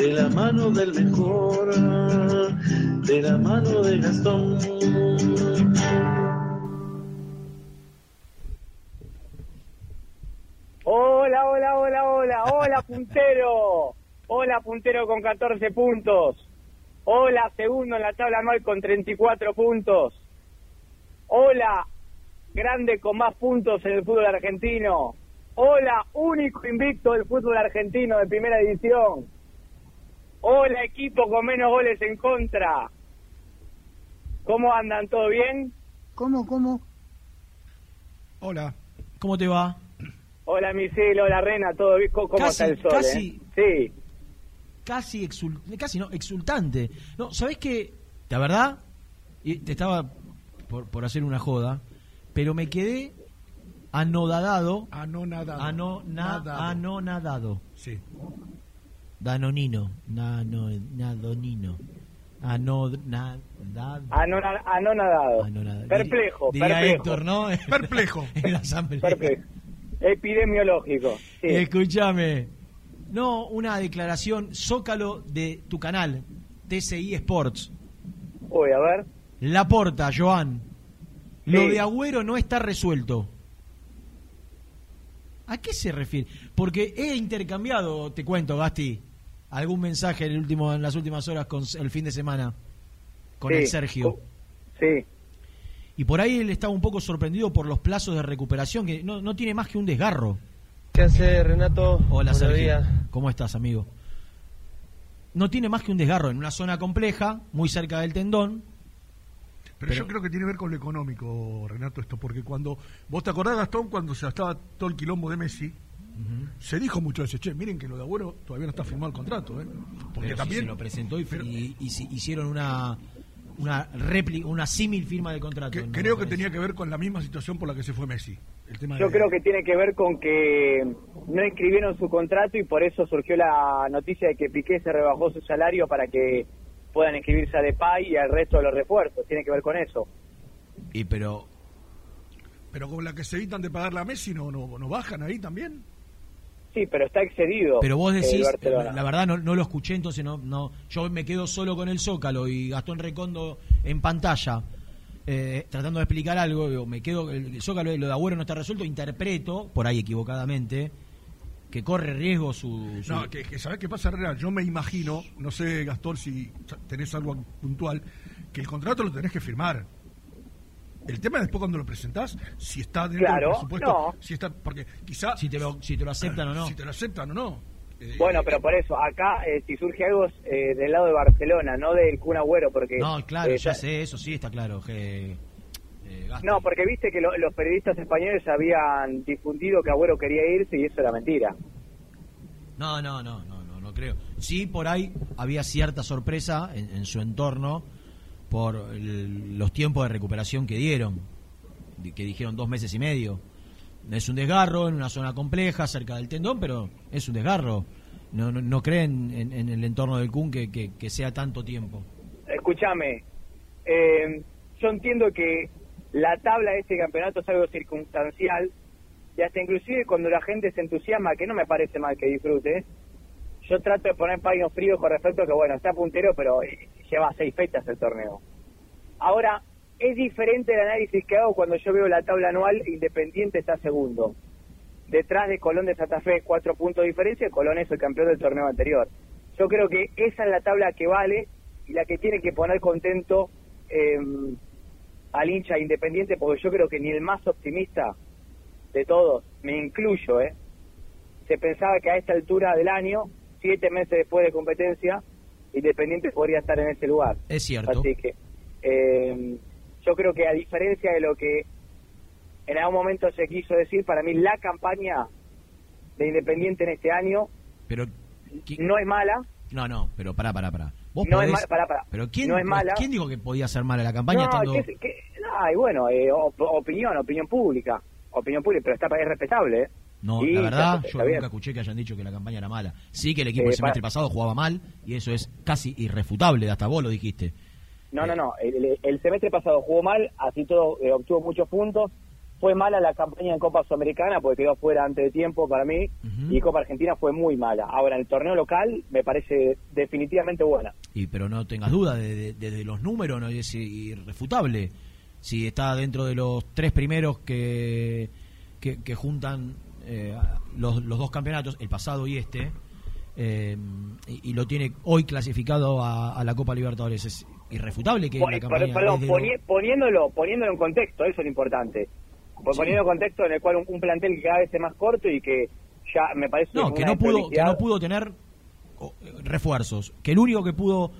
de la mano del mejor, de la mano de Gastón. Hola, hola, hola, hola, hola puntero, hola puntero con 14 puntos, hola segundo en la tabla anual con 34 puntos, hola grande con más puntos en el fútbol argentino, hola único invicto del fútbol argentino de primera división. Hola equipo con menos goles en contra. ¿Cómo andan? ¿Todo bien? ¿Cómo, cómo? Hola. ¿Cómo te va? Hola Misil, hola Rena, ¿todo bien? ¿Cómo está el sol? Casi, eh? Sí. Casi, casi no, exultante. No, ¿sabés qué? La verdad, y te estaba por, por hacer una joda, pero me quedé anodadado. Anonadado. Anonadado. Anonadado. Sí. Danonino, nano, nadonino. Ano, na, anonadado. Perplejo. Diría perplejo. Héctor, ¿no? Perplejo. en la asamblea. Perplejo. Epidemiológico. Sí. Escúchame. No, una declaración zócalo de tu canal, TCI Sports. Uy, a ver. La porta, Joan. Lo de Agüero no está resuelto. ¿A qué se refiere? Porque he intercambiado, te cuento, Gasti, algún mensaje en, el último, en las últimas horas con el fin de semana con Sí. el Sergio. Sí. Y por ahí él estaba un poco sorprendido por los plazos de recuperación, que no, no tiene más que un desgarro. ¿Qué hace Renato? Hola, Buenos Sergio. días. ¿Cómo estás, amigo? No tiene más que un desgarro en una zona compleja, muy cerca del tendón. Pero, yo creo que tiene que ver con lo económico, Renato, esto, porque cuando. ¿Vos te acordás, Gastón, cuando se estaba todo el quilombo de Messi? Se dijo mucho veces, che, miren que lo de Agüero todavía no está firmado el contrato, ¿eh? Porque Pero también. se lo presentó y, y- y si- hicieron una una réplica, una símil firma de contrato. que- ¿no? creo que tenía que ver con la misma situación por la que se fue Messi. El tema Yo de- creo que tiene que ver con que no inscribieron su contrato y por eso surgió la noticia de que Piqué se rebajó su salario para que puedan inscribirse a Depay y al resto de los refuerzos. Tiene que ver con eso. Y pero Pero con la que se evitan de pagarle a Messi, ¿no, no, no bajan ahí también? Sí, pero está excedido. Pero vos decís, Barcelona. la verdad no, no lo escuché, entonces no, no, yo me quedo solo con el Zócalo y Gastón Recondo en pantalla. eh, tratando de explicar algo, me quedo, el Zócalo, lo de Agüero no está resuelto, interpreto, por ahí equivocadamente, que corre riesgo su... No, que, que ¿sabés qué pasa, Real? Yo me imagino, no sé, Gastón, si tenés algo puntual, que el contrato lo tenés que firmar. El tema es después cuando lo presentás, si está dentro Claro, del presupuesto, no. si está, porque quizá... Si te lo, si te lo aceptan o no. Si te lo aceptan o no. Eh, Bueno, pero por eso, acá, eh, si surge algo eh, del lado de Barcelona, no del Kun Agüero, porque... No, claro, eh, ya sé, eso sí está claro. que, eh. No, porque viste que lo- los periodistas españoles habían difundido que Agüero quería irse y eso era mentira. No, no, no, no, no, no creo. Sí, por ahí había cierta sorpresa en, en su entorno por el- los tiempos de recuperación que dieron, di- que dijeron dos meses y medio. Es un desgarro en una zona compleja, cerca del tendón, pero es un desgarro. No, no, no creen en, el entorno del Kun que, que- que sea tanto tiempo. Escúchame, eh, yo entiendo que la tabla de este campeonato es algo circunstancial y hasta inclusive cuando la gente se entusiasma, que no me parece mal que disfrute, yo trato de poner paños fríos con respecto a que, bueno, está puntero, pero eh, lleva seis fechas el torneo. Ahora, es diferente el análisis que hago cuando yo veo la tabla anual Independiente está segundo. Detrás de Colón de Santa Fe, cuatro puntos de diferencia, Colón es el campeón del torneo anterior. Yo creo que esa es la tabla que vale y la que tiene que poner contento eh, al hincha Independiente, porque yo creo que ni el más optimista de todos, me incluyo, ¿eh? se pensaba que a esta altura del año, siete meses después de competencia, Independiente podría estar en ese lugar. Es cierto. Así que eh, yo creo que a diferencia de lo que en algún momento se quiso decir, para mí la campaña de Independiente en este año Pero no es mala. no, no, pero pará, pará, pará. Vos No es podés- mala, pará, pará. Pero ¿quién, No es mala. ¿quién dijo que podía ser mala la campaña no, estando... que- que- ay, bueno, eh, op- opinión, opinión pública. Opinión pública, pero está es respetable, ¿eh? No, Sí, la verdad, está- yo bien. nunca escuché que hayan dicho que la campaña era mala. Sí que el equipo Eh, el semestre pa- pasado jugaba mal y eso es casi irrefutable, hasta vos lo dijiste. No, no, no. El, semestre pasado jugó mal, así todo eh, obtuvo muchos puntos. Fue mala la campaña en Copa Sudamericana porque quedó fuera antes de tiempo para mí. Y Copa Argentina fue muy mala. Ahora, en el torneo local me parece definitivamente buena. Y pero no tengas duda, desde de, de los números no es irrefutable. Si está dentro de los tres primeros que, que, que juntan eh, los, los dos campeonatos, el pasado y este, eh, y, y lo tiene hoy clasificado a, a la Copa Libertadores, es irrefutable que Pon- la campaña perdón, poni- poniéndolo, poniéndolo en contexto, eso es lo importante. Pon- Poniendo en contexto en el cual un, un plantel que cada vez es más corto y que ya me parece No, que no pudo, que no pudo tener refuerzos, que el único que pudo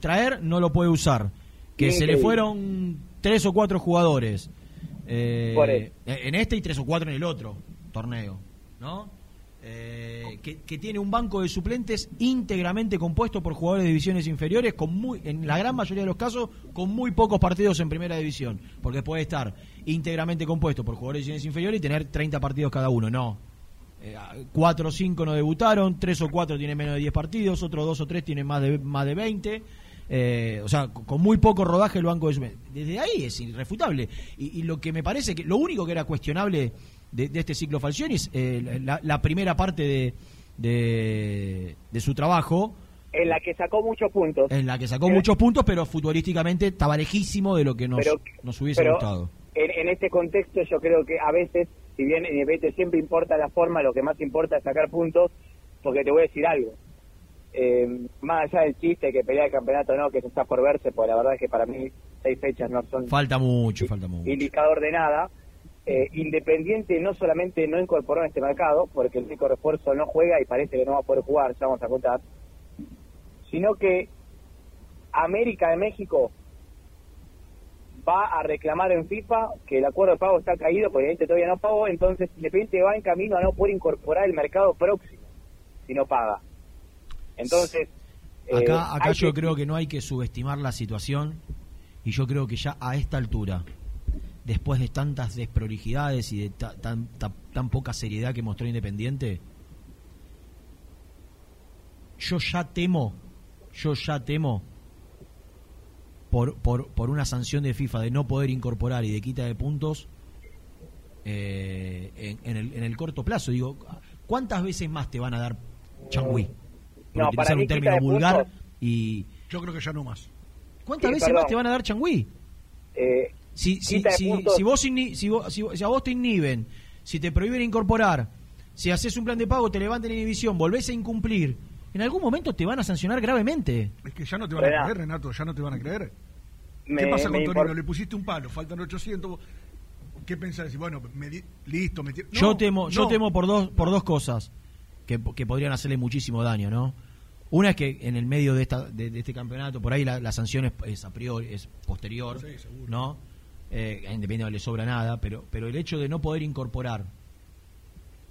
traer no lo puede usar, que se le Increíble. fueron tres o cuatro jugadores eh, en este y tres o cuatro en el otro torneo, ¿no? Eh, que, que tiene un banco de suplentes íntegramente compuesto por jugadores de divisiones inferiores, con muy, en la gran mayoría de los casos, con muy pocos partidos en primera división, porque puede estar íntegramente compuesto por jugadores de divisiones inferiores y tener 30 partidos cada uno, no. Eh, cuatro o cinco no debutaron, tres o cuatro tienen menos de 10 partidos, otros dos o tres tienen más de, más de 20. eh, o sea, con con muy poco rodaje el banco de suplentes. Desde ahí es irrefutable. Y, y lo que me parece que lo único que era cuestionable de, de este ciclo Falcioni es eh, la, la primera parte de, de, de su trabajo, En la que sacó muchos puntos. en la que sacó muchos puntos, pero futbolísticamente estaba lejísimo de lo que nos, Pero- nos hubiese pero- gustado. en, en este contexto yo creo que a veces, si bien en Independiente siempre importa la forma, lo que más importa es sacar puntos, porque te voy a decir algo. Eh, más allá del chiste que pelea el campeonato no, que eso está por verse, pues la verdad es que para mí seis fechas no son Falta mucho, falta mucho. indicador de nada. Eh, Independiente no solamente no incorporó en este mercado, porque el único refuerzo no juega y parece que no va a poder jugar, ya vamos a contar, sino que América de México va a reclamar en FIFA que el acuerdo de pago está caído, porque Independiente todavía no pagó, entonces Independiente va en camino a no poder incorporar el mercado próximo si no paga. Entonces, eh, Acá, yo que- creo que no hay que subestimar la situación y yo creo que ya a esta altura, después de tantas desprolijidades y de ta- tan, ta- tan poca seriedad que mostró Independiente, yo ya temo, yo ya temo por, por, por una sanción de FIFA de no poder incorporar y de quita de puntos eh, en, en el, en el corto plazo. Digo, ¿cuántas veces más te van a dar changüí? Por No, utilizar para un término vulgar puntos- y... Yo creo que ya no más. ¿Cuántas Sí, veces perdón. más te van a dar changüí? eh, Si, si, si, si vos inhi- si, vos- si, si a vos te inhiben, si te prohíben incorporar, si haces un plan de pago, te levantan inhibición, volvés a incumplir, en algún momento te van a sancionar gravemente. Es que ya no te van a creer, Renato, ya no te van a creer. Me- ¿Qué pasa con Torino? Le pusiste un palo, faltan 800. ¿Qué pensás? Decir, bueno, me di- listo, me yo No, temo, yo temo por dos, por dos cosas que, que podrían hacerle muchísimo daño, ¿no? Una es que en el medio de, esta, de, de este campeonato, por ahí la, la sanción es, es a priori, es posterior, Sí, seguro. ¿no? Eh, a Independiente no le sobra nada, pero, pero el hecho de no poder incorporar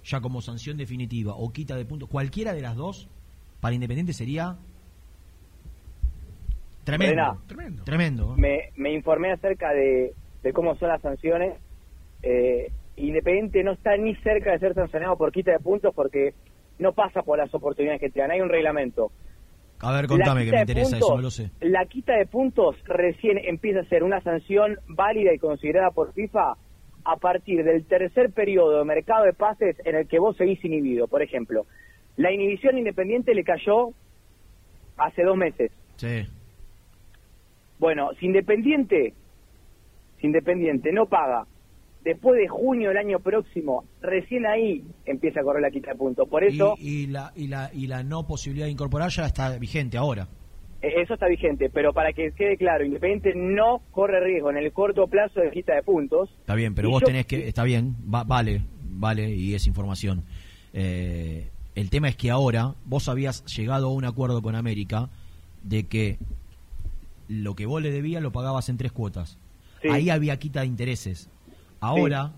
ya como sanción definitiva o quita de puntos, cualquiera de las dos, para Independiente sería tremendo. Tremendo. Tremendo. me, me informé acerca de, de cómo son las sanciones. Eh, Independiente no está ni cerca de ser sancionado por quita de puntos porque no pasa por las oportunidades que te dan. Hay un reglamento. A ver, contame que me interesa puntos- eso, no lo sé. La quita de puntos recién empieza a ser una sanción válida y considerada por FIFA a partir del tercer periodo de mercado de pases en el que vos seguís inhibido. Por ejemplo, la inhibición independiente le cayó hace dos meses. Sí. Bueno, si Independiente, si Independiente no paga después de junio del año próximo, recién ahí empieza a correr la quita de puntos. Por eso, Y, y la, y, la, y la no posibilidad de incorporar ya está vigente ahora. eh, eso está vigente. Pero para que quede claro, Independiente no corre riesgo en el corto plazo de quita de puntos. Está bien, pero vos yo- tenés que, está bien, va- vale, vale, y es información. Eh, el tema es que ahora vos habías llegado a un acuerdo con América de que lo que vos le debías lo pagabas en tres cuotas. Sí. Ahí había quita de intereses. Ahora,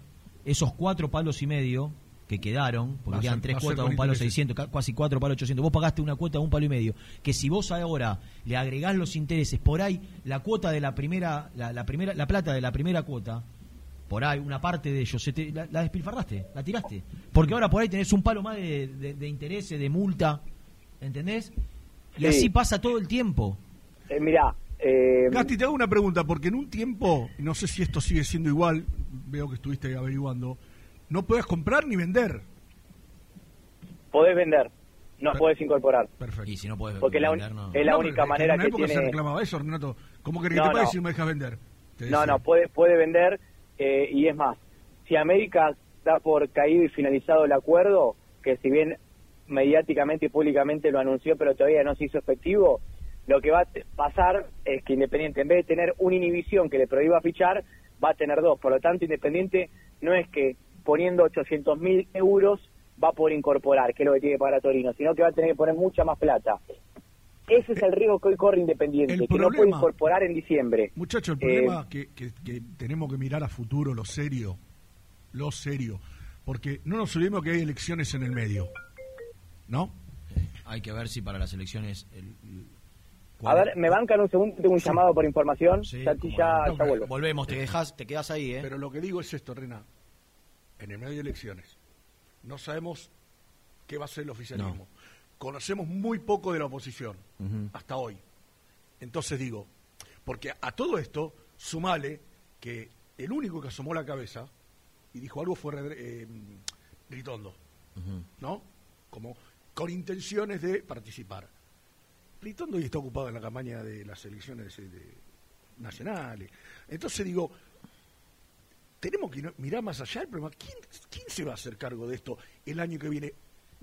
esos cuatro palos y medio que quedaron, porque quedan ser- tres cuotas, con un palo intereses. 600, ca- casi cuatro palos 800. Vos pagaste una cuota de un palo y medio. Que si vos ahora le agregás los intereses, por ahí la cuota de la primera, la, la primera, la plata de la primera cuota, por ahí una parte de ellos, se te- la, la despilfarraste, la tiraste. Porque ahora por ahí tenés un palo más de, de, de intereses, de multa, ¿entendés? Y Sí. así pasa todo el tiempo. Eh, mirá, eh, Gasti, te hago una pregunta, porque en un tiempo, y no sé si esto sigue siendo igual, veo que estuviste averiguando, no puedes comprar ni vender. podés vender, no podés incorporar. Perfecto. Y si no podés Porque la vender, no. es la No, única manera en una que época se tiene... reclamaba eso, Renato. ¿Cómo querés No, que te pare no. si no me dejas vender? Te No, decía. no, puede, puede vender eh, y es más, si América da por caído y finalizado el acuerdo, que si bien mediáticamente y públicamente lo anunció pero todavía no se hizo efectivo, lo que va a pasar es que Independiente en vez de tener una inhibición que le prohíba fichar, va a tener dos. Por lo tanto, Independiente no es que poniendo 800 mil euros va a poder incorporar, que es lo que tiene que pagar a Torino, sino que va a tener que poner mucha más plata. Ese es el riesgo que hoy corre Independiente, el que no puede incorporar en diciembre. Muchachos, el Eh, problema que, que, que tenemos que mirar a futuro, lo serio, lo serio, porque no nos olvidemos que hay elecciones en el medio, ¿no? Hay que ver si para las elecciones... el- A ver, me bancan un segundo, tengo un llamado por información. Sí, ya, no. ya vuelvo. Volvemos, te dejas, te quedas ahí, ¿eh? Pero lo que digo es esto, Rena, en el medio de elecciones, no sabemos qué va a ser el oficialismo. Conocemos muy poco de la oposición, hasta hoy. Entonces digo, porque a todo esto, sumale que el único que asomó la cabeza y dijo algo fue eh, Ritondo, ¿no? Como con intenciones de participar. Ritondo hoy está ocupado en la campaña de las elecciones eh, de- nacionales. Entonces digo, tenemos que ir- mirar más allá del problema. ¿Quién, quién se va a hacer cargo de esto el año que viene?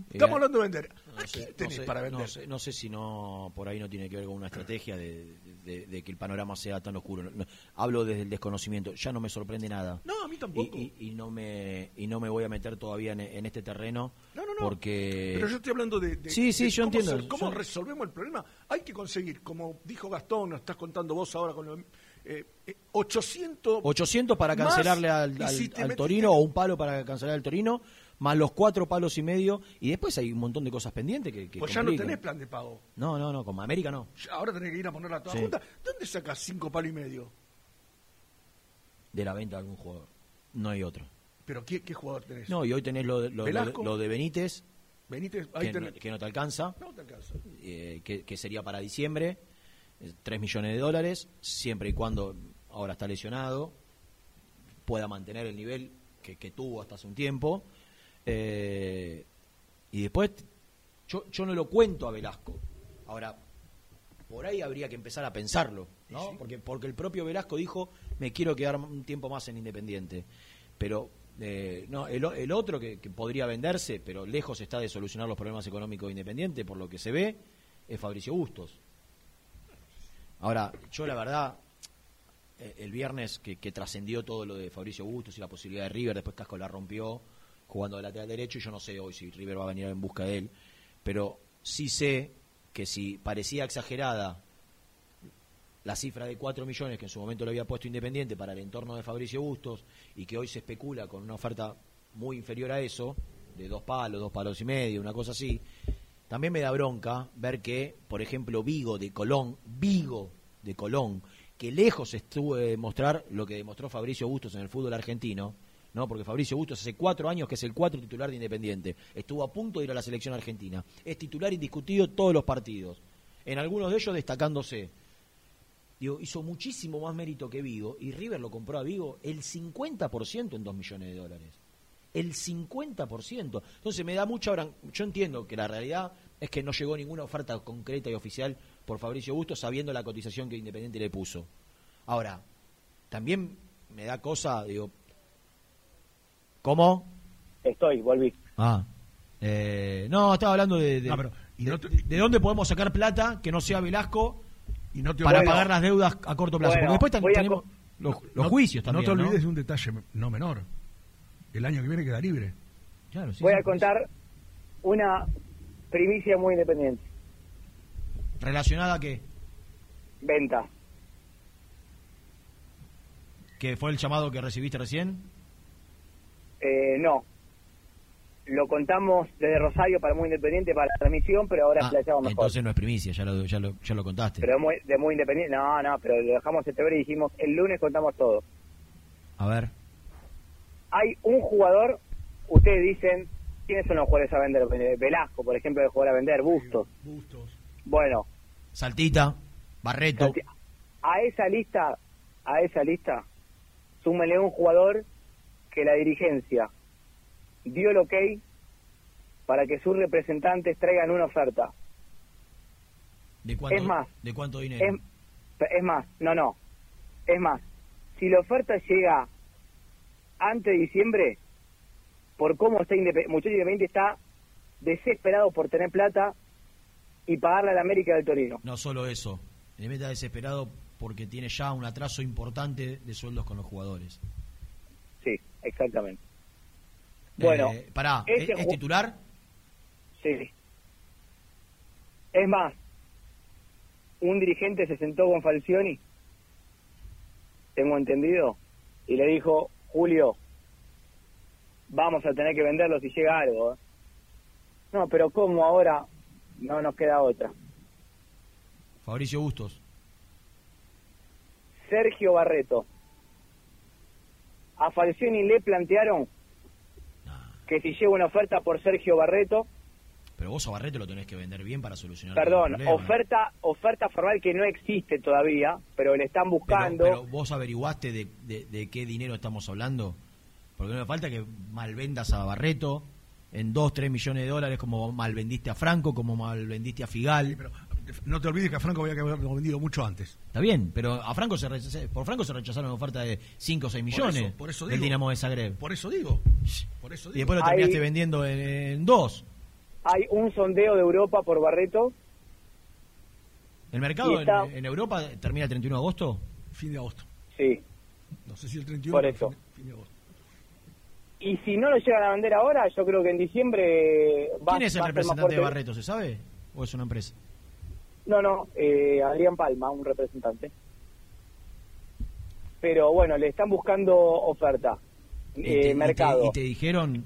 Estamos Eh, hablando de vender. No ¿A sé, no para no vender? sé- no sé si no por ahí no tiene que ver con una estrategia de, de- de que el panorama sea tan oscuro. Hablo desde el desconocimiento. Ya no me sorprende nada. No, a mí tampoco. Y, y- y no me y no me voy a meter todavía en, en este terreno. No, no, no. Porque Pero yo estoy hablando de, de- Sí, sí, yo cómo, entiendo. se- cómo Yo- resolvemos el problema. Hay que conseguir, como dijo Gastón, nos estás contando vos ahora con lo, eh, eh, 800 800 para cancelarle al, al- si te al metes- Torino o un palo para cancelar al Torino, más los cuatro palos y medio. Y después hay un montón de cosas pendientes que, que Pues ya no tenés plan de pago. No, no, no, como América no. Ahora tenés que ir a ponerla toda Sí. junta. ¿Dónde sacas cinco palos y medio? De la venta de algún jugador. No hay otro. ¿Pero qué, qué jugador tenés? No, y hoy tenés lo, de- lo- lo de- Velasco. lo de Benítez, Benítez, ahí que, tenés. no, que no te alcanza, No te alcanza. eh, que, que sería para diciembre, 3 millones de dólares, siempre y cuando ahora está lesionado, pueda mantener el nivel que, que tuvo hasta hace un tiempo. Eh, y después, yo, yo no lo cuento a Velasco. Ahora, por ahí habría que empezar a pensarlo, ¿no? Porque, porque el propio Velasco dijo, me quiero quedar un tiempo más en Independiente. Pero eh, no, el, el otro que, que, podría venderse, pero lejos está de solucionar los problemas económicos de Independiente, por lo que se ve, es Fabricio Bustos. Ahora, yo la verdad, eh, el viernes que, que trascendió todo lo de Fabricio Bustos y la posibilidad de River, después Casco la rompió jugando de lateral derecho, y yo no sé hoy si River va a venir en busca de él, pero sí sé que si parecía exagerada la cifra de 4 millones que en su momento le había puesto Independiente para el entorno de Fabricio Bustos y que hoy se especula con una oferta muy inferior a eso, de dos palos, dos palos y medio, una cosa así, también me da bronca ver que, por ejemplo, Vigo de Colón, Vigo de Colón, que lejos estuvo de demostrar lo que demostró Fabricio Bustos en el fútbol argentino, ¿no? Porque Fabricio Bustos hace cuatro años que es el cuatro titular de Independiente. Estuvo a punto de ir a la selección argentina. Es titular indiscutido todos los partidos. En algunos de ellos destacándose. Digo, hizo muchísimo más mérito que Vigo y River lo compró a Vigo el 50% en 2 millones de dólares. El 50%. Entonces me da mucha... Yo entiendo que la realidad es que no llegó ninguna oferta concreta y oficial por Fabricio Bustos sabiendo la cotización que Independiente le puso. Ahora, también me da cosa, digo, ¿Cómo? Estoy, volví. Ah. Eh, no, estaba hablando de, de, dónde podemos sacar plata que no sea Velasco y no para pagar las deudas a corto plazo. Porque después tenemos los, juicios también. No te olvides de un detalle no menor. El año que viene queda libre. Claro, Voy a contar una primicia muy independiente. ¿Relacionada a qué? Venta. ¿Que fue el llamado que recibiste recién? Eh, no. Lo contamos desde Rosario para Muy Independiente para la transmisión, pero ahora ah, mejor. Entonces no es primicia, ya lo, ya lo, ya lo contaste. Pero de muy, Independiente, no, no, pero lo dejamos este ver y dijimos, el lunes contamos todo. A ver. Hay un jugador, ustedes dicen, ¿quiénes son los jugadores a vender? Velasco, por ejemplo, de jugar a vender, Bustos. Bustos. Bueno. Saltita, Barreto. a esa lista, a esa lista, súmele un jugador que la dirigencia dio el ok para que sus representantes traigan una oferta. ¿De cuánto, es más, ¿de cuánto dinero? Es, más, no, no. Es más, si la oferta llega antes de diciembre, por cómo está Independiente, está desesperado por tener plata y pagarle a la América del Torino. No solo eso, Independiente está desesperado porque tiene ya un atraso importante de sueldos con los jugadores. Exactamente. Bueno, eh, pará, ¿es, titular? Sí. Es más, un dirigente se sentó con Falcioni, tengo entendido, y le dijo, Julio, vamos a tener que venderlo si llega algo. ¿eh?". No, pero ¿cómo ahora? No nos queda otra. Fabricio Bustos. Sergio Barreto a Falcioni le plantearon que si llega una oferta por Sergio Barreto. Pero vos a Barreto lo tenés que vender bien para solucionar Perdón, oferta oferta formal que no existe todavía, pero le están buscando. Pero, vos averiguaste de, de, qué dinero estamos hablando. Porque no me falta que malvendas a Barreto en 2, 3 millones de dólares como malvendiste a Franco, como malvendiste a Figal. pero no te olvides que a Franco había que haberlo vendido mucho antes. Está bien, pero a Franco se por Franco se rechazaron ofertas de 5 o 6 millones por eso, del Dinamo de Zagreb. Por eso digo. Por eso Y después lo terminaste vendiendo en, dos. Hay un sondeo de Europa por Barreto. ¿El mercado en, Europa termina el 31 de agosto? Fin de agosto. Sí. No sé si el 31 por eso. Fin, de agosto. Y si no lo llegan a vender ahora, yo creo que en diciembre va ¿Quién es el representante de Barreto, se sabe? ¿O es una empresa? No, no, eh, Adrián Palma, un representante. Pero bueno, le están buscando oferta, eh, mercado. ¿Y te, dijeron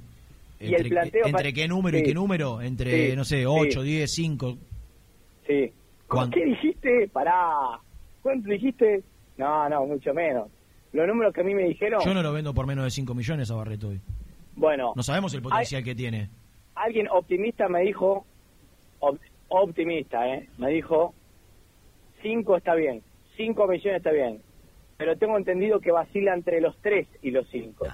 entre, qué número y qué número? Entre, no sé, 8, 10, 5. Sí. ¿Qué dijiste? Pará. ¿Cuánto dijiste? No, no, mucho menos. Los números que a mí me dijeron... Yo no lo vendo por menos de 5 millones a Barreto hoy. Bueno. No sabemos el potencial que tiene. Alguien optimista me dijo, optimista, ¿eh? Me dijo, 5 está bien, 5 millones está bien, pero tengo entendido que vacila entre los 3 y los 5.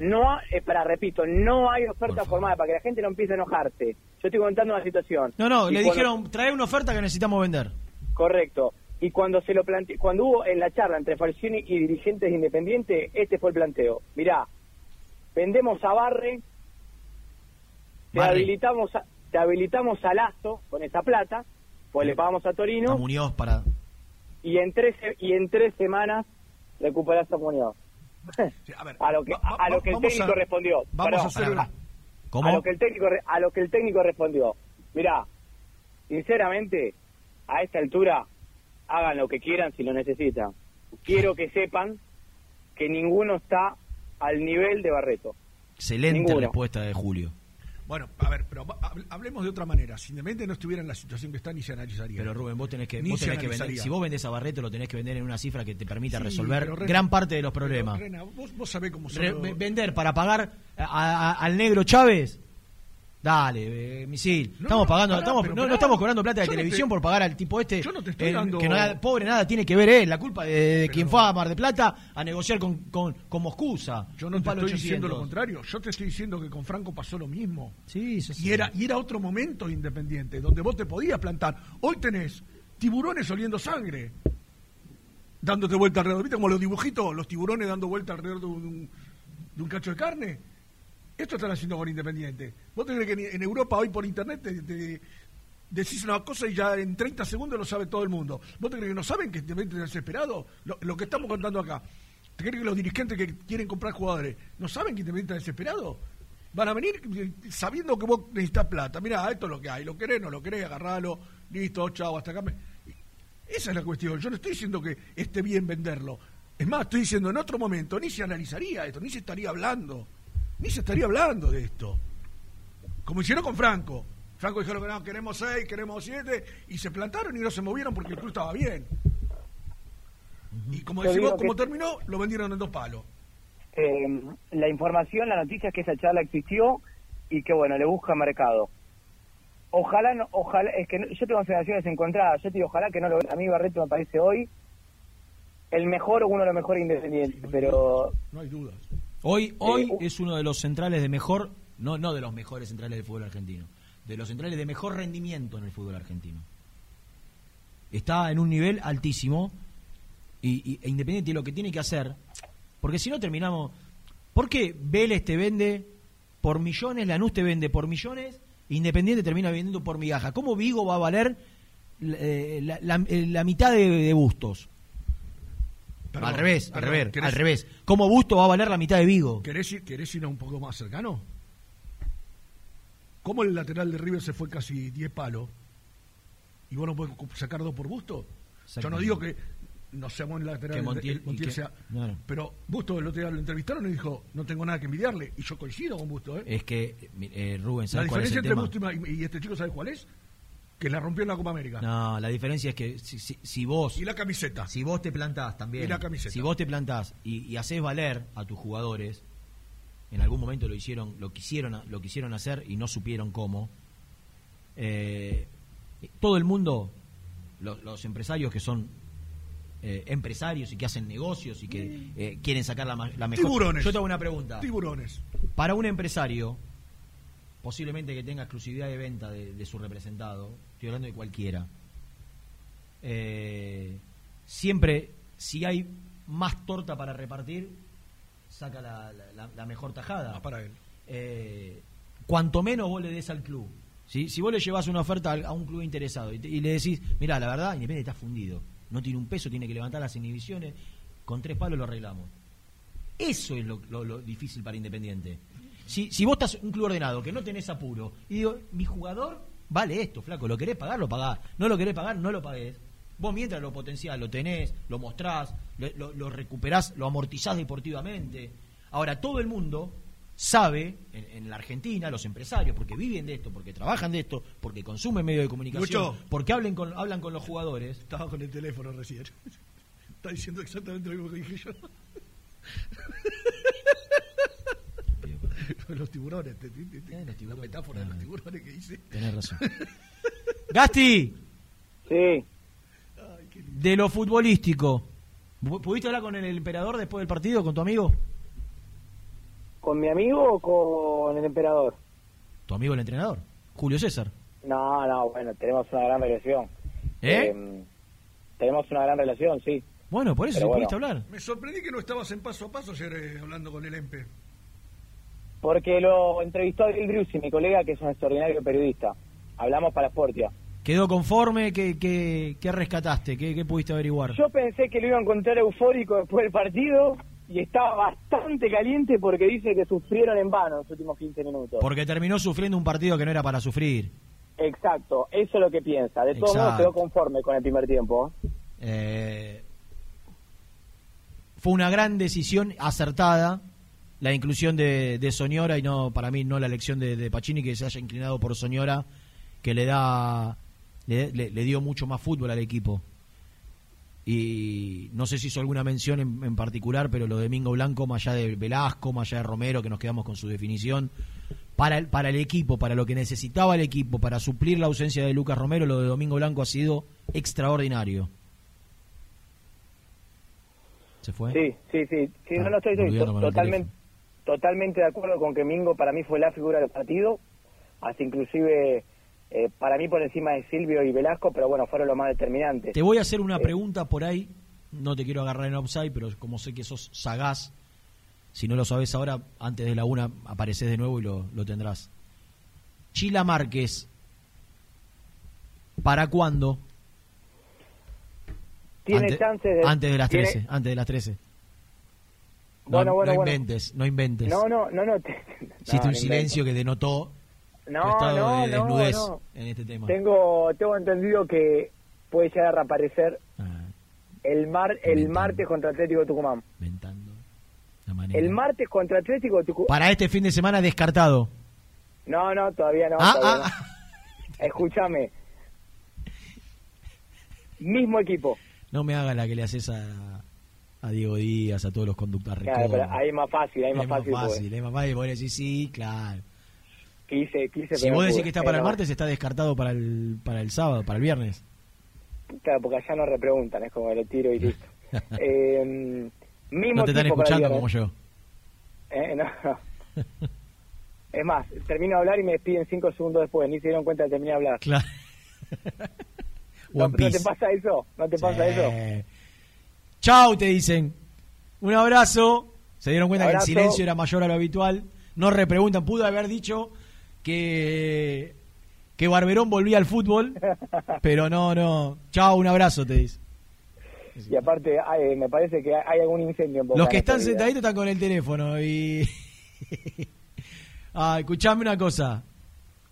no, eh, para, repito, no hay oferta formada para que la gente no empiece a enojarse. Yo estoy contando una situación. No, no, Y le cuando- dijeron, trae una oferta que necesitamos vender. Correcto. Y cuando se lo plante cuando hubo en la charla entre Falcioni y dirigentes independientes, este fue el planteo. Mirá, vendemos a Barre, te Barre. habilitamos a, te habilitamos a Lazo con esa plata, pues le pagamos a A Torino Muñoz para... y en tres y en tres semanas recuperás a Muñoz. a, lo que a lo que el técnico a- respondió. vamos Perdón, a hacer una- ¿Cómo? a lo que el técnico a lo que el técnico respondió mirá sinceramente a esta altura hagan lo que quieran si lo necesitan quiero que sepan que ninguno está al nivel de Barreto Excelente Ninguno. respuesta de Julio. Bueno, a ver, pero hablemos de otra manera. Si Independiente no estuviera en la situación que está, ni se analizaría. Pero Rubén, vos tenés que, vos se tenés que vender. Si vos vendés a Barreto, lo tenés que vender en una cifra que te permita Sí, resolver Rena- gran parte de los pero, problemas. Rena, vos, vos sabés cómo son Re- vender para pagar a- a- al negro Chávez. Dale, eh, misil. No, estamos pagando, pará, estamos, pero no, estamos cobrando plata de Yo no televisión te- por pagar al tipo este. Yo no te estoy eh, dando- Que nada- pobre nada tiene que ver él. La culpa de, de quien fue a Mar de Plata a negociar con, con, con Moscusa. Yo no te estoy diciendo 800. lo contrario. Yo te estoy diciendo que con Franco pasó lo mismo. Sí, eso sí. Y era, y era otro momento de independiente, donde vos te podías plantar. Hoy tenés tiburones oliendo sangre, dándote vuelta alrededor. ¿Viste como los dibujitos, los tiburones dando vuelta alrededor de un, de un cacho de carne? Esto están haciendo con Independiente. ¿Vos te crees que en Europa hoy por internet te, decís una cosa y ya en 30 segundos lo sabe todo el mundo? ¿Vos te crees que no saben que Independiente está desesperado? Lo, que estamos contando acá. ¿Te crees que los dirigentes que quieren comprar jugadores no saben que Independiente está desesperado? Van a venir sabiendo que vos necesitas plata. Mirá, esto es lo que hay. Lo querés, no lo querés, agarralo. Listo, chao, hasta acá. Esa es la cuestión. Yo no estoy diciendo que esté bien venderlo. Es más, estoy diciendo en otro momento ni se analizaría esto, ni se estaría hablando. Ni se estaría hablando de esto. Como hicieron con Franco. Franco dijeron que no, queremos seis, queremos siete, y se plantaron y no se movieron porque el club estaba bien. Y como decimos, que- como terminó, lo vendieron en dos palos. Eh, la información, la noticia es que esa charla existió y que bueno, le busca mercado. Ojalá, no, ojalá, es que no- yo tengo sensaciones encontradas, yo te digo, ojalá que no lo A mí Barreto me parece hoy el mejor o uno de los mejores independientes, pero No hay dudas. Hoy, hoy Eh, es uno de los centrales de mejor, no, no de los mejores centrales del fútbol argentino, de los centrales de mejor rendimiento en el fútbol argentino. Está en un nivel altísimo y, y- e Independiente lo que tiene que hacer, porque si no terminamos, ¿por qué Vélez te vende por millones, Lanús te vende por millones, Independiente termina vendiendo por migaja? ¿Cómo Vigo va a valer eh, la, la- eh, la mitad de, de Bustos? Perdón, al revés, al revés, ¿querés- al revés. ¿Cómo Busto va a valer la mitad de Vigo? ¿Querés ir, ¿Querés ir a un poco más cercano? ¿Cómo el lateral de River se fue casi 10 palos? ¿Y vos no podés sacar dos por Busto? Yo no digo que no seamos el lateral Que Montiel- el Montiel que- sea. Pero Busto el otro día lo entrevistaron y dijo: No tengo nada que envidiarle. Y yo coincido con Busto. ¿eh? Es que, eh, Rubén, La ¿sabes cuál es diferencia el entre tema? Busto y, y este chico, ¿sabes cuál es? Que la rompió en la Copa América. No, la diferencia es que si, si- si vos... Y la camiseta. Si vos te plantás también. Y la camiseta. Si vos te plantás y, y haces valer a tus jugadores, en algún momento lo hicieron, lo quisieron, lo quisieron hacer y no supieron cómo. eh, todo el mundo, lo- los empresarios que son eh, empresarios y que hacen negocios y que eh, quieren sacar la, la mejor. Tiburones. Yo te hago una pregunta. Tiburones. Para un empresario, posiblemente que tenga exclusividad de venta de, de su representado, estoy hablando de cualquiera, eh, siempre, si hay más torta para repartir, saca la, la- la- la mejor tajada. Ah, para él. Eh, cuanto menos vos le des al club. ¿sí? Si vos le llevas una oferta a un club interesado y, te- y le decís, mira, la verdad, Independiente está fundido, no tiene un peso, tiene que levantar las inhibiciones, con tres palos lo arreglamos. Eso es lo, lo- lo difícil para Independiente. Si, si vos estás un club ordenado, que no tenés apuro, y digo, mi jugador vale esto, flaco, lo querés pagar, lo pagás. No lo querés pagar, no lo pagués. Vos mientras lo potenciás, lo tenés, lo mostrás, lo, lo- lo recuperás, lo amortizás deportivamente. Ahora, todo el mundo sabe, en, en la Argentina, los empresarios, porque viven de esto, porque trabajan de esto, porque consumen medios de comunicación, Lucho. porque hablen con, hablan con los jugadores. Estaba con el teléfono recién. Está diciendo exactamente lo mismo que dije yo. los tiburones, te, te- te- te- la metáfora de los tiburones que hice. Tenés razón. Gasti, sí, de lo futbolístico, ¿pu- ¿pudiste hablar con el emperador después del partido, con tu amigo? ¿Con mi amigo o con el emperador? ¿Tu amigo el entrenador? Julio César. No, no, bueno, tenemos una gran relación. ¿Eh? Eh, tenemos una gran relación, sí. Bueno, por eso bueno. pudiste hablar. Me sorprendí que no estabas en paso a paso ayer eh, hablando con el EMPE. Porque lo entrevistó Ariel Driussi, mi colega, que es un extraordinario periodista. Hablamos para Sportia. ¿Quedó conforme? ¿Qué, qué, qué rescataste? ¿Qué, qué pudiste averiguar? Yo pensé que lo iba a encontrar eufórico después del partido y estaba bastante caliente porque dice que sufrieron en vano los últimos 15 minutos. Porque terminó sufriendo un partido que no era para sufrir. Exacto, eso es lo que piensa. De todos modos quedó conforme con el primer tiempo. Eh, fue una gran decisión acertada la inclusión de, de Soñora y no para mí no la elección de, de Pacini que se haya inclinado por Soñora que le da le, le- le dio mucho más fútbol al equipo y no sé si hizo alguna mención en, en particular pero lo de Mingo Blanco más allá de Velasco más allá de Romero que nos quedamos con su definición para el, para el equipo, para lo que necesitaba el equipo, para suplir la ausencia de Lucas Romero, lo de Domingo Blanco ha sido extraordinario. ¿Se fue? Sí, sí, sí. sí no, no estoy, estoy totalmente, totalmente de acuerdo con que Mingo para mí fue la figura del partido, hasta inclusive eh, para mí por encima de Silvio y Velasco, pero bueno, fueron los más determinantes. Te voy a hacer una Eh, pregunta por ahí, no te quiero agarrar en offside, pero como sé que sos sagaz, si no lo sabes ahora, antes de la una apareces de nuevo y lo, lo tendrás. Chila Márquez, ¿para cuándo? Tiene Ante- chance de... Antes de las tiene- 13, antes de las 13. No, Bueno, no bueno. inventes, no inventes. No, no, no, no. te- Hiciste no, un no silencio que denotó No, tu estado no, de no, desnudez no. en este tema. Tengo, tengo entendido que puede llegar a reaparecer Ah, el mar el martes contra Atlético Tucumán. El martes contra Atlético Tucumán. Para este fin de semana descartado. No, no, todavía no. Ah, todavía ah, no. Escúchame. Mismo equipo. No me haga la que le haces a, a Diego Díaz, a todos los conductores. Claro, pero ahí es más fácil, ahí es más más fácil. fácil, es más fácil. Vos decís, sí, claro. Quise, quise, Si vos decís pude. que está para el Pero- martes, está descartado para el, para el sábado, para el viernes. Claro, porque allá no repreguntan, es como lo tiro y listo. eh, mismo No te están el escuchando como yo. Eh, no, no. Es más, termino de hablar y me despiden cinco segundos después, ni se dieron cuenta de terminar de hablar. Claro. ¿No, One ¿No te Piece. pasa eso? ¿No te pasa eso? Chau, te dicen. Un abrazo. Se dieron cuenta Abrazo. que el silencio era mayor a lo habitual. No repreguntan. Pudo haber dicho que, que Barberón volvía al fútbol. Pero no, no. Chau, un abrazo, te dice. Y aparte, hay- me parece que hay algún incendio en Boca Los que están sentaditos están con el teléfono y... ah, escuchame una cosa.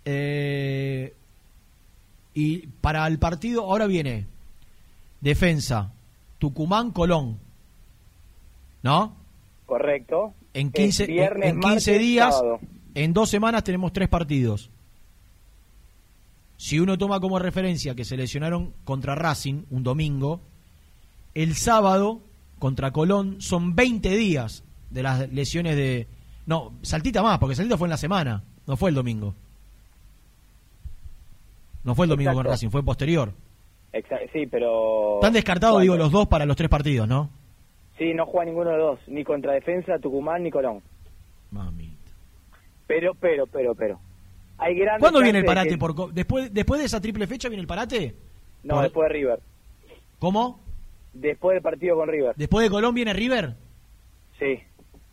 Eh, y para el partido, ahora viene defensa, Tucumán, Colón. ¿No? Correcto. En Es 15, viernes, en 15 martes, días, sábado. en dos semanas tenemos tres partidos. Si uno toma como referencia que se lesionaron contra Racing un domingo, el sábado contra Colón son 20 días de las lesiones de... No, Saltita más, porque Saltita fue en la semana, no fue el domingo. No fue el domingo con. Racing, fue posterior. Sí, pero... Están descartados, Bueno, digo, los dos para los tres partidos, ¿no? Sí, no juega ninguno de los dos, ni contra Defensa, Tucumán, ni Colón. Mami. Pero, pero, pero, pero. Hay grandes ¿Cuándo viene el parate? que- Por, después, después de esa triple fecha viene el parate. No, Por- después de River. ¿Cómo? Después del partido con River. Después de Colón viene River Sí,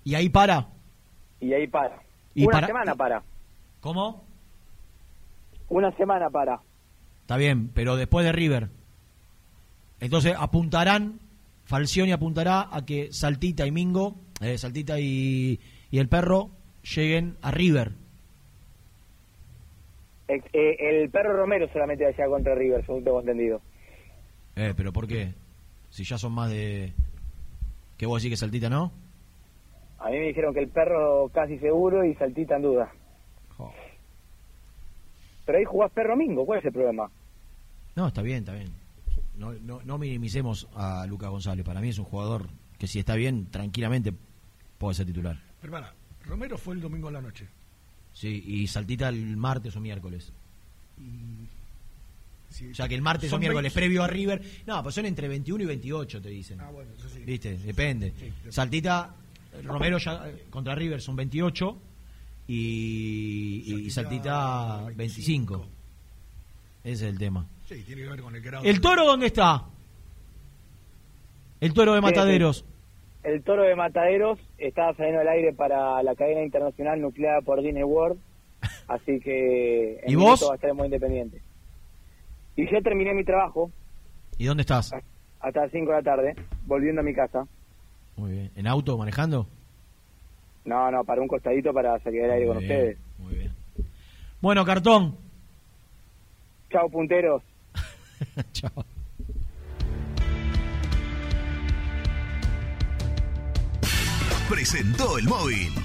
y ahí para. y ahí para. Y Una para- semana para. ¿Cómo? Una semana para. Está bien, pero después de River. Entonces apuntarán, Falcioni apuntará a que Saltita y Mingo, eh, Saltita y, y el perro lleguen a River. Eh, eh, el perro Romero solamente allá contra River, según tengo entendido. Eh, pero ¿por qué? Si ya son más de... ¿Qué vos decís que Saltita no? A mí me dijeron que el perro casi seguro y Saltita en duda. Jo. Pero ahí jugás perro Mingo, ¿cuál es el problema? No, está bien, está bien. No, no, no minimicemos a Lucas González. Para mí es un jugador que si está bien, tranquilamente puede ser titular. Pero para, Romero fue el domingo a la noche. Sí, y Saltita el martes o miércoles. Sí, O sea que el martes o miércoles 20 previo a River. No, pues son entre 21 y 28, te dicen. Ah, bueno, eso sí. ¿Viste? Depende. Sí, sí. Saltita Romero ya eh, contra River son 28 y, y Saltita 25. Ese es el tema. Sí, tiene que ver con el grado. ¿El toro dónde está? El toro de Mataderos. El toro de Mataderos está saliendo al aire para la cadena internacional nucleada por Disney World, así que en ¿Y vos? va a estar muy independiente. Y ya terminé mi trabajo ¿Y dónde estás? hasta las 5 de la tarde, volviendo a mi casa. Muy bien. ¿En auto, manejando? No, no, para un costadito para salir al aire con bien, ustedes. Muy bien. Bueno, cartón. Chao, punteros. Chao. Presentó el móvil.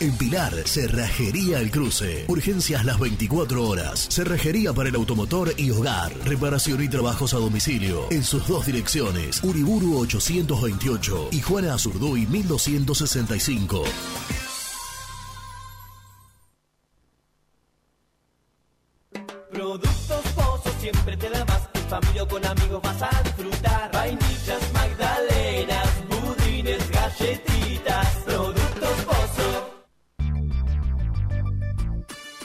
En Pilar, Cerrajería El Cruce. Urgencias las 24 horas. Cerrajería para el automotor y hogar. Reparación y trabajos a domicilio. En sus dos direcciones. Uriburu 828 y Juana Azurduy 1265. Productos Pozos siempre te da más. Familia o con amigos vas a disfrutar.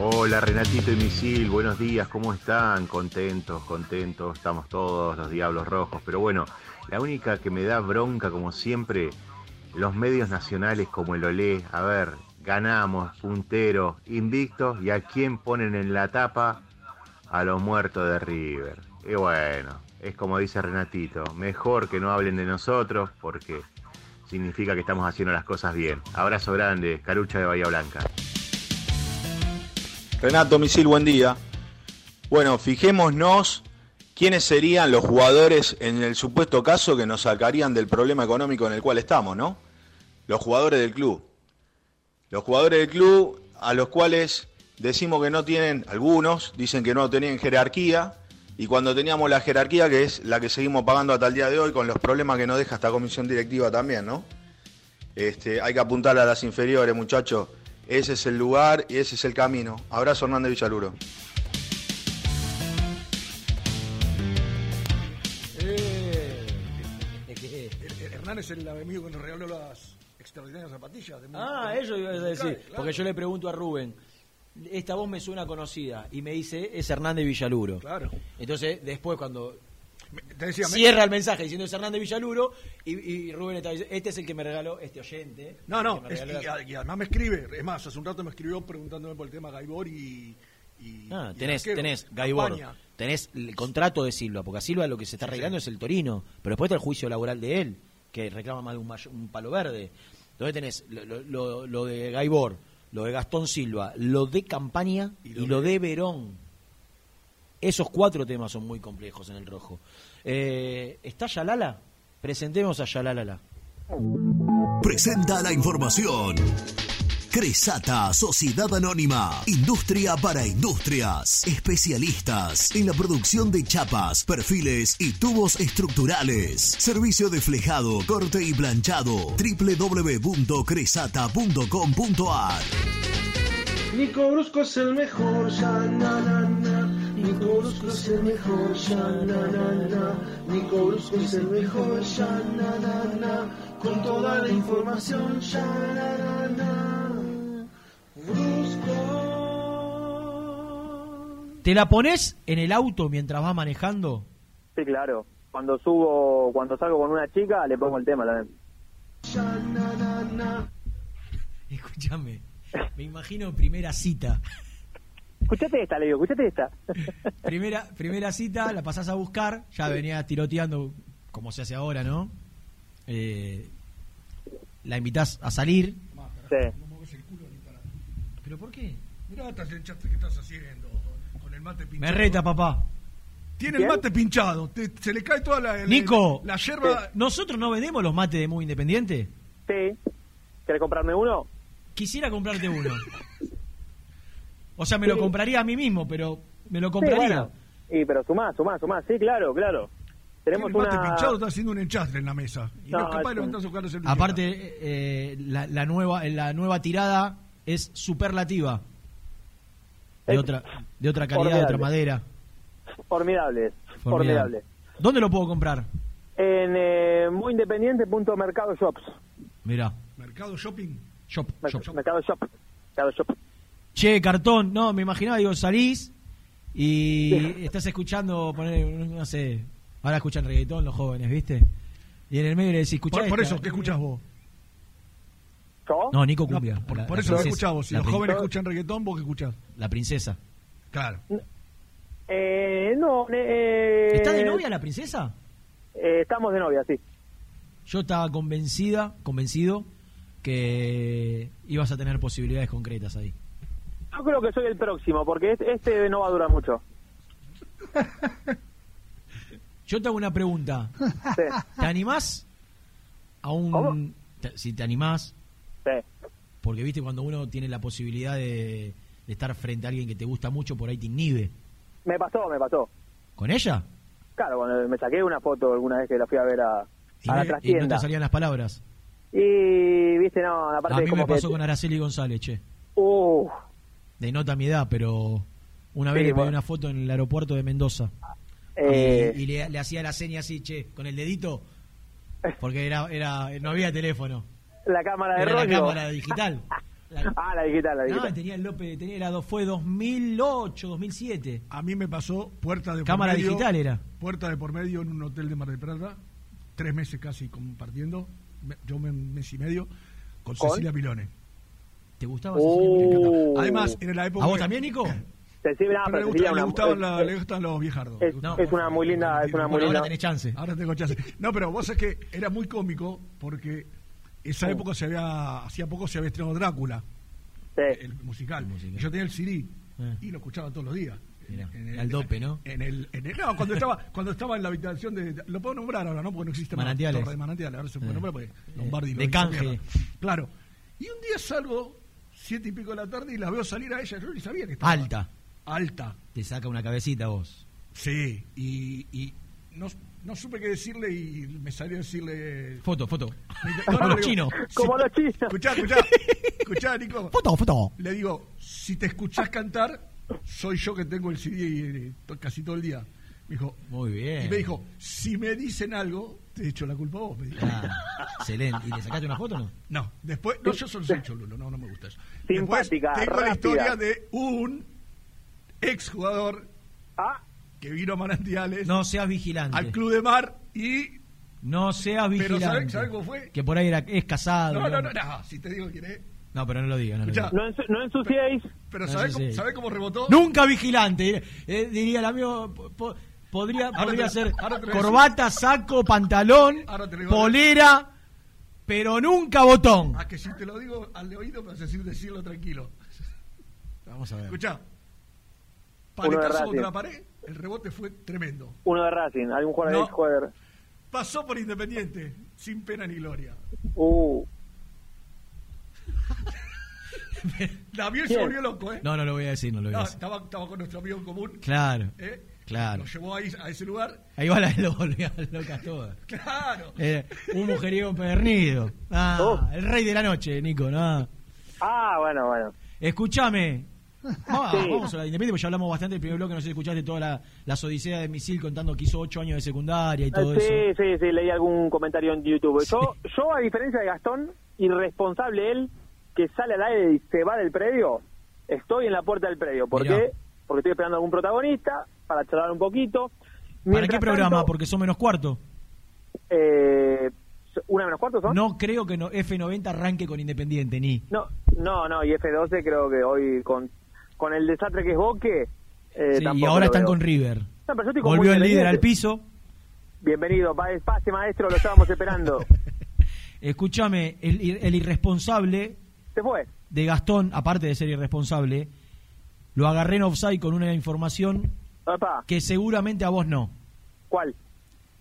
Hola Renatito y Misil, buenos días, ¿cómo están? Contentos, contentos, estamos todos los diablos rojos, pero bueno, la única que me da bronca como siempre, los medios nacionales como el Olé, a ver, ganamos, puntero, invictos, y a quién ponen en la tapa a los muertos de River. Y bueno, es como dice Renatito, mejor que no hablen de nosotros porque significa que estamos haciendo las cosas bien. Abrazo grande, Carucha de Bahía Blanca. Renato Misil, buen día. Bueno, fijémonos quiénes serían los jugadores en el supuesto caso que nos sacarían del problema económico en el cual estamos, ¿no? Los jugadores del club. Los jugadores del club a los cuales decimos que no tienen, algunos dicen que no tenían jerarquía, y cuando teníamos la jerarquía, que es la que seguimos pagando hasta el día de hoy, con los problemas que nos deja esta comisión directiva también, ¿no? Este, hay que apuntar a las inferiores, muchachos. Ese es el lugar y ese es el camino. Abrazo Hernández Villaluro. Eh, Hernán es el amigo que nos regaló las, extraordinarias zapatillas. De ah, eso iba a decir. Porque yo le pregunto a Rubén, esta voz me suena conocida. Y me dice, es Hernández Villaluro. Claro. Entonces, después cuando cierra el mensaje diciendo es Hernández Villaluro y, y Rubén está diciendo, este es el que me regaló, este oyente. No, no, me es- y, la- y además me escribe, es más, hace un rato me escribió preguntándome por el tema Gaibor y... y- Ah, tenés, arquero. tenés Gaibor, tenés el contrato de Silva, porque a Silva lo que se está arreglando es el Torino, pero después está el juicio laboral de él, que reclama más de un, un palo verde. Entonces tenés lo, lo- lo- lo de Gaibor, lo de Gastón Silva, lo de Campaña y lo, de Verón. Esos cuatro temas son muy complejos en el rojo. Eh, ¿Está Yalala? Presentemos a Yalalala. Presenta la información. Cresata, Sociedad Anónima, Industria para Industrias, especialistas en la producción de chapas, perfiles y tubos estructurales. Servicio de flejado, corte y planchado. www.cresata.com.ar Nico Brusco es el mejor, ya na na na. Nico Brusco es el mejor, ya na na na. Nico Brusco es el mejor, ya na na na. Con toda la información, ya na na na. Brusco. ¿Te la pones en el auto mientras vas manejando? Sí, claro. Cuando subo, cuando salgo con una chica, le pongo el tema también. Ya na na na. Escúchame, me imagino primera cita. Escuchate esta, le digo, escuchate esta. Primera, primera cita, la pasás a buscar, ya venía tiroteando como se hace ahora, ¿no? Eh, la invitás a salir. Sí. No mueves el culo ni para... ¿Pero por qué? Mirá estás el chat que estás haciendo con el mate pinchado. Me reta, papá. Tiene el mate pinchado, te- se le cae toda la... la- Nico, La yerba... ¿nosotros no vendemos los mates de Muy Independiente? Sí. ¿Querés comprarme uno? Quisiera comprarte uno. O sea, me lo compraría a mí mismo, pero me lo compraría. Sí, bueno. Y pero sumá, sumá, sumá. Sí, claro, claro. Tenemos el una... pinchado está haciendo un enchastre en la mesa. Y no, No, es capaz de es su. Aparte, eh, la, la nueva la nueva tirada es superlativa. De Es otra de otra calidad, de otra madera. Formidable, Formidable. formidable. ¿Dónde lo puedo comprar? En eh, muyindependiente.mercado shops. Mira, Mercado Shopping. shop, Mer- shop. Mercado shop. Mercado shop. Che, cartón, no, me imaginaba, digo, salís y estás escuchando, poner, no sé, ahora escuchan reggaetón los jóvenes, ¿viste? Y en el medio le decís, escuchá Por, por esta". eso, ¿qué escuchás vos? No, Nico Cumbia. Por, la- por la eso lo escuchás vos. Si La los jóvenes escuchan reggaetón, ¿vos qué escuchás? La princesa. Claro. Eh, no, eh, ¿Está de novia la princesa? eh, estamos de novia, sí. Yo estaba convencida, convencido que ibas a tener posibilidades concretas ahí. Yo creo que soy el próximo, porque este, no va a durar mucho. Yo te hago una pregunta. Sí. ¿Te animás a un... si te animás, Sí. porque viste cuando uno tiene la posibilidad de, de estar frente a alguien que te gusta mucho, por ahí te inhibe. Me pasó, me pasó. ¿Con ella? Claro, cuando me saqué una foto alguna vez que la fui a ver a, Y, a la no- y no te salían las palabras. Y, viste, no, aparte A mí como me pasó que... con Araceli González, che. Uh, De nota mi edad, pero una vez Sí, le pedí bueno. una foto en el aeropuerto de Mendoza. eh, y, y le, le hacía la seña así, che, con el dedito, porque era, era no había teléfono. la cámara de Era la cámara digital. La- Ah, la digital, la digital. no, tenía el López, tenía, fue 2008, 2007. A mí me pasó puerta de Cámara por medio, digital era. Puerta de por medio en un hotel de Mar del Plata, tres meses casi compartiendo, me- yo un mes y medio, con, ¿Con? Cecilia Milone. ¿Te gustaba Uh. Además, era la época... ¿A vos también, Nico? Cecilia, Pero le, gusta- Cecilia le gustaban la- es- le gustan los viejardos. es, No, es una muy linda, es una muy ahora linda. tenés chance. Ahora tengo chance. No, pero vos sabés que era muy cómico porque esa Oh. época se había, hacía poco se había estrenado Drácula, Sí. el musical. El musical. Y yo tenía el CD Eh. y lo escuchaba todos los días. En el- al dope, ¿no? En el, en el- no, cuando estaba, cuando estaba en la habitación de. Lo puedo nombrar ahora, ¿no? Porque no existe más. Manantiales. Torre de Manantiales, ahora se puede Eh. nombrar porque Lombardi lo de hizo canje. mierda. Claro. Y un día salgo, siete y pico de la tarde, y la veo salir a ella. Yo ni sabía que estaba. Alta. Alta. Te saca una cabecita vos. Sí. Y, y no, no supe qué decirle y me salió a decirle. Foto, foto. No, Como no, chinos. Como los chinos. Escuchá, escuchá. Escuchá, Nico. Foto, foto. Le digo, si te escuchás cantar, soy yo que tengo el CD eh, casi todo el día. Me dijo, Muy bien. y me dijo, si me dicen algo, te echo la culpa a vos. Me dijo. Ah, excelente. ¿Y le sacaste una foto o no? No, después, no, yo solo soy cholulo, no, no me gusta eso. Simpática, Después tengo la historia de un exjugador Ah. que vino a Manantiales No seas vigilante. al Club de Mar y... No seas Pero vigilante. ¿sabes sabe cómo fue? Que por ahí era, es casado. No, no, no, no, si te digo quién es. No, pero no lo diga, no lo diga. No, no ensuciéis. Pero No, ¿sabes sí, cómo, sabe cómo rebotó? Nunca vigilante. eh, diría el amigo. po- po- podría podría ser corbata, saco, pantalón, polera, pero nunca botón. A que si te lo digo al oído me vas a decir decirlo tranquilo. Vamos a ver. Escuchá. Paletazo contra la pared, el rebote fue tremendo. Uno de Racing, algún jugador No. de jugador. Pasó por Independiente, sin pena ni gloria. Uh, David se volvió loco, ¿eh? No, no lo voy a decir, no lo voy a decir. estaba, estaba con nuestro amigo en común. Claro, ¿eh? Claro. Lo llevó ahí a ese lugar. Ahí va la lo volvía loca toda. Claro. Eh, un mujeriego pernido. Ah, Oh. el rey de la noche, Nico, no. ah, bueno, bueno. Escúchame. Vamos, Sí. vamos a la Independiente, porque ya hablamos bastante del primer bloque, no sé si escuchaste toda la, las odiseas de Misil contando que hizo ocho años de secundaria y todo Eh, sí, eso. sí, sí, leí algún comentario en YouTube. Yo, yo, a diferencia de Gastón, irresponsable él, que sale al aire y se va del predio, estoy en la puerta del predio. ¿Por Mirá. Porque estoy esperando a algún protagonista para charlar un poquito. ¿Para qué programa? tanto, Porque son menos cuarto. eh, ¿Una menos cuartos son? No creo que no, F90 arranque con Independiente, ni. No, no, no, y F12 creo que hoy con, con el desastre que es Boque. eh, Sí, y ahora están veo. con River. No, pero yo estoy con Volvió el líder al piso. Bienvenido, pa- pase maestro, lo estábamos esperando. Escúchame, el, el irresponsable Se fue. de Gastón, aparte de ser irresponsable, lo agarré en offside con una información Opa, que seguramente a vos no. ¿cuál?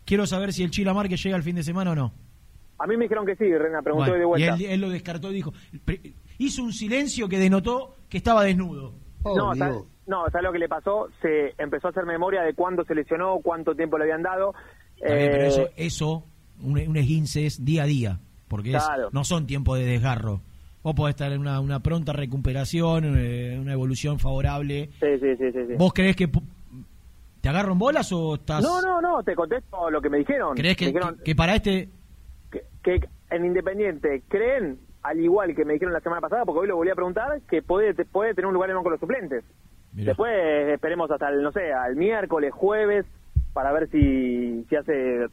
Quiero saber si el Chila Márquez llega el fin de semana o no. A mí me dijeron que sí, Rena, preguntó Bueno, de y vuelta. él, él lo descartó y dijo. hizo un silencio que denotó que estaba desnudo. No, ¿sabes no, ¿sabes lo que le pasó? Se empezó a hacer memoria de cuándo se lesionó, cuánto tiempo le habían dado. Pero Eh, eso, eso un, un esguince es día a día, porque es- no son tiempos de desgarro. Vos podés estar en una, una pronta recuperación, eh, una evolución favorable. Sí, sí, sí. ¿Vos crees que te agarro en bolas o estás... No, no, no, te contesto lo que me dijeron. ¿Crees que, dijeron que- que para este... que, que en Independiente creen, al igual que me dijeron la semana pasada, porque hoy lo volví a preguntar, que puede, puede tener un lugar en de los suplentes. Mirá. Después esperemos hasta el, no sé, al miércoles, jueves, para ver si, si hace...